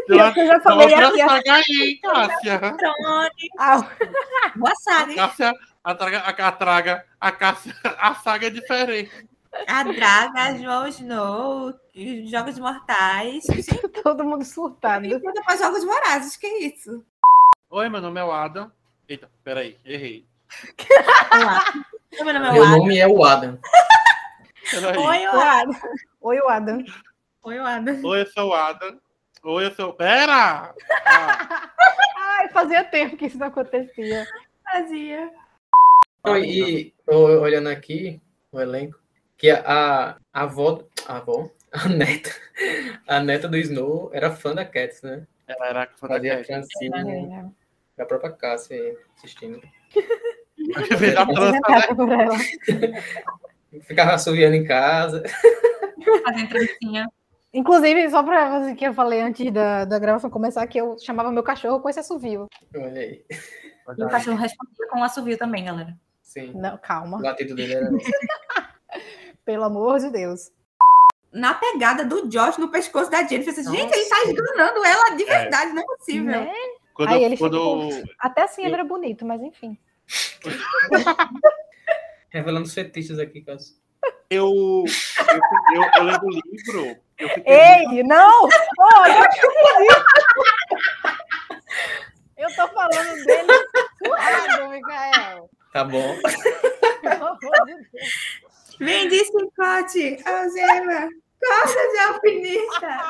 Pior que eu já falei aqui, ó. saga aí, hein, Cássia? Ah, Boa saga, hein? Cássia, a traga, a, a traga, a Cássia, a saga é diferente. A Draga, João Snow, os Jogos Mortais. todo mundo surtado. E depois Jogos Vorazes, que isso? Oi, meu nome é o Adam. Eita, peraí, errei. Meu nome é Meu Adam. nome é o Adam. Oi, O Adam. Oi, o Adam. Oi, o Adam. Oi, eu sou o Adam. Oi, eu sou. Pera! Ah, Ai, fazia tempo que isso não acontecia. Fazia. Não, e olhando aqui o elenco, que a, a, avó, a avó, a neta, a neta do Snow era fã da Cats, né? ela era fã da Fazia Cat. trancinha, da própria Cássia aí, assistindo. Ficava assoviando em casa. Fazendo trancinha. Inclusive, só pra você que eu falei antes da, da gravação começar, que eu chamava meu cachorro com esse assovio. Olha aí. E o cachorro respondia com um assovio também, galera. Sim. Não, O calma. latido dele era. Pelo amor de Deus. Na pegada do Josh no pescoço da Jennifer. Assim, Gente, ele tá esganando ela de verdade, não é possível. Né? Quando, Aí ele quando, Até assim ele era bonito, mas enfim. Revelando os fetiches aqui, Cássio. eu, eu, eu, eu lendo o livro, eu Ei, não! Ô, eu! Eu tô falando dele suado, Micael. Tá bom. De chicote, algema, corda de alpinista.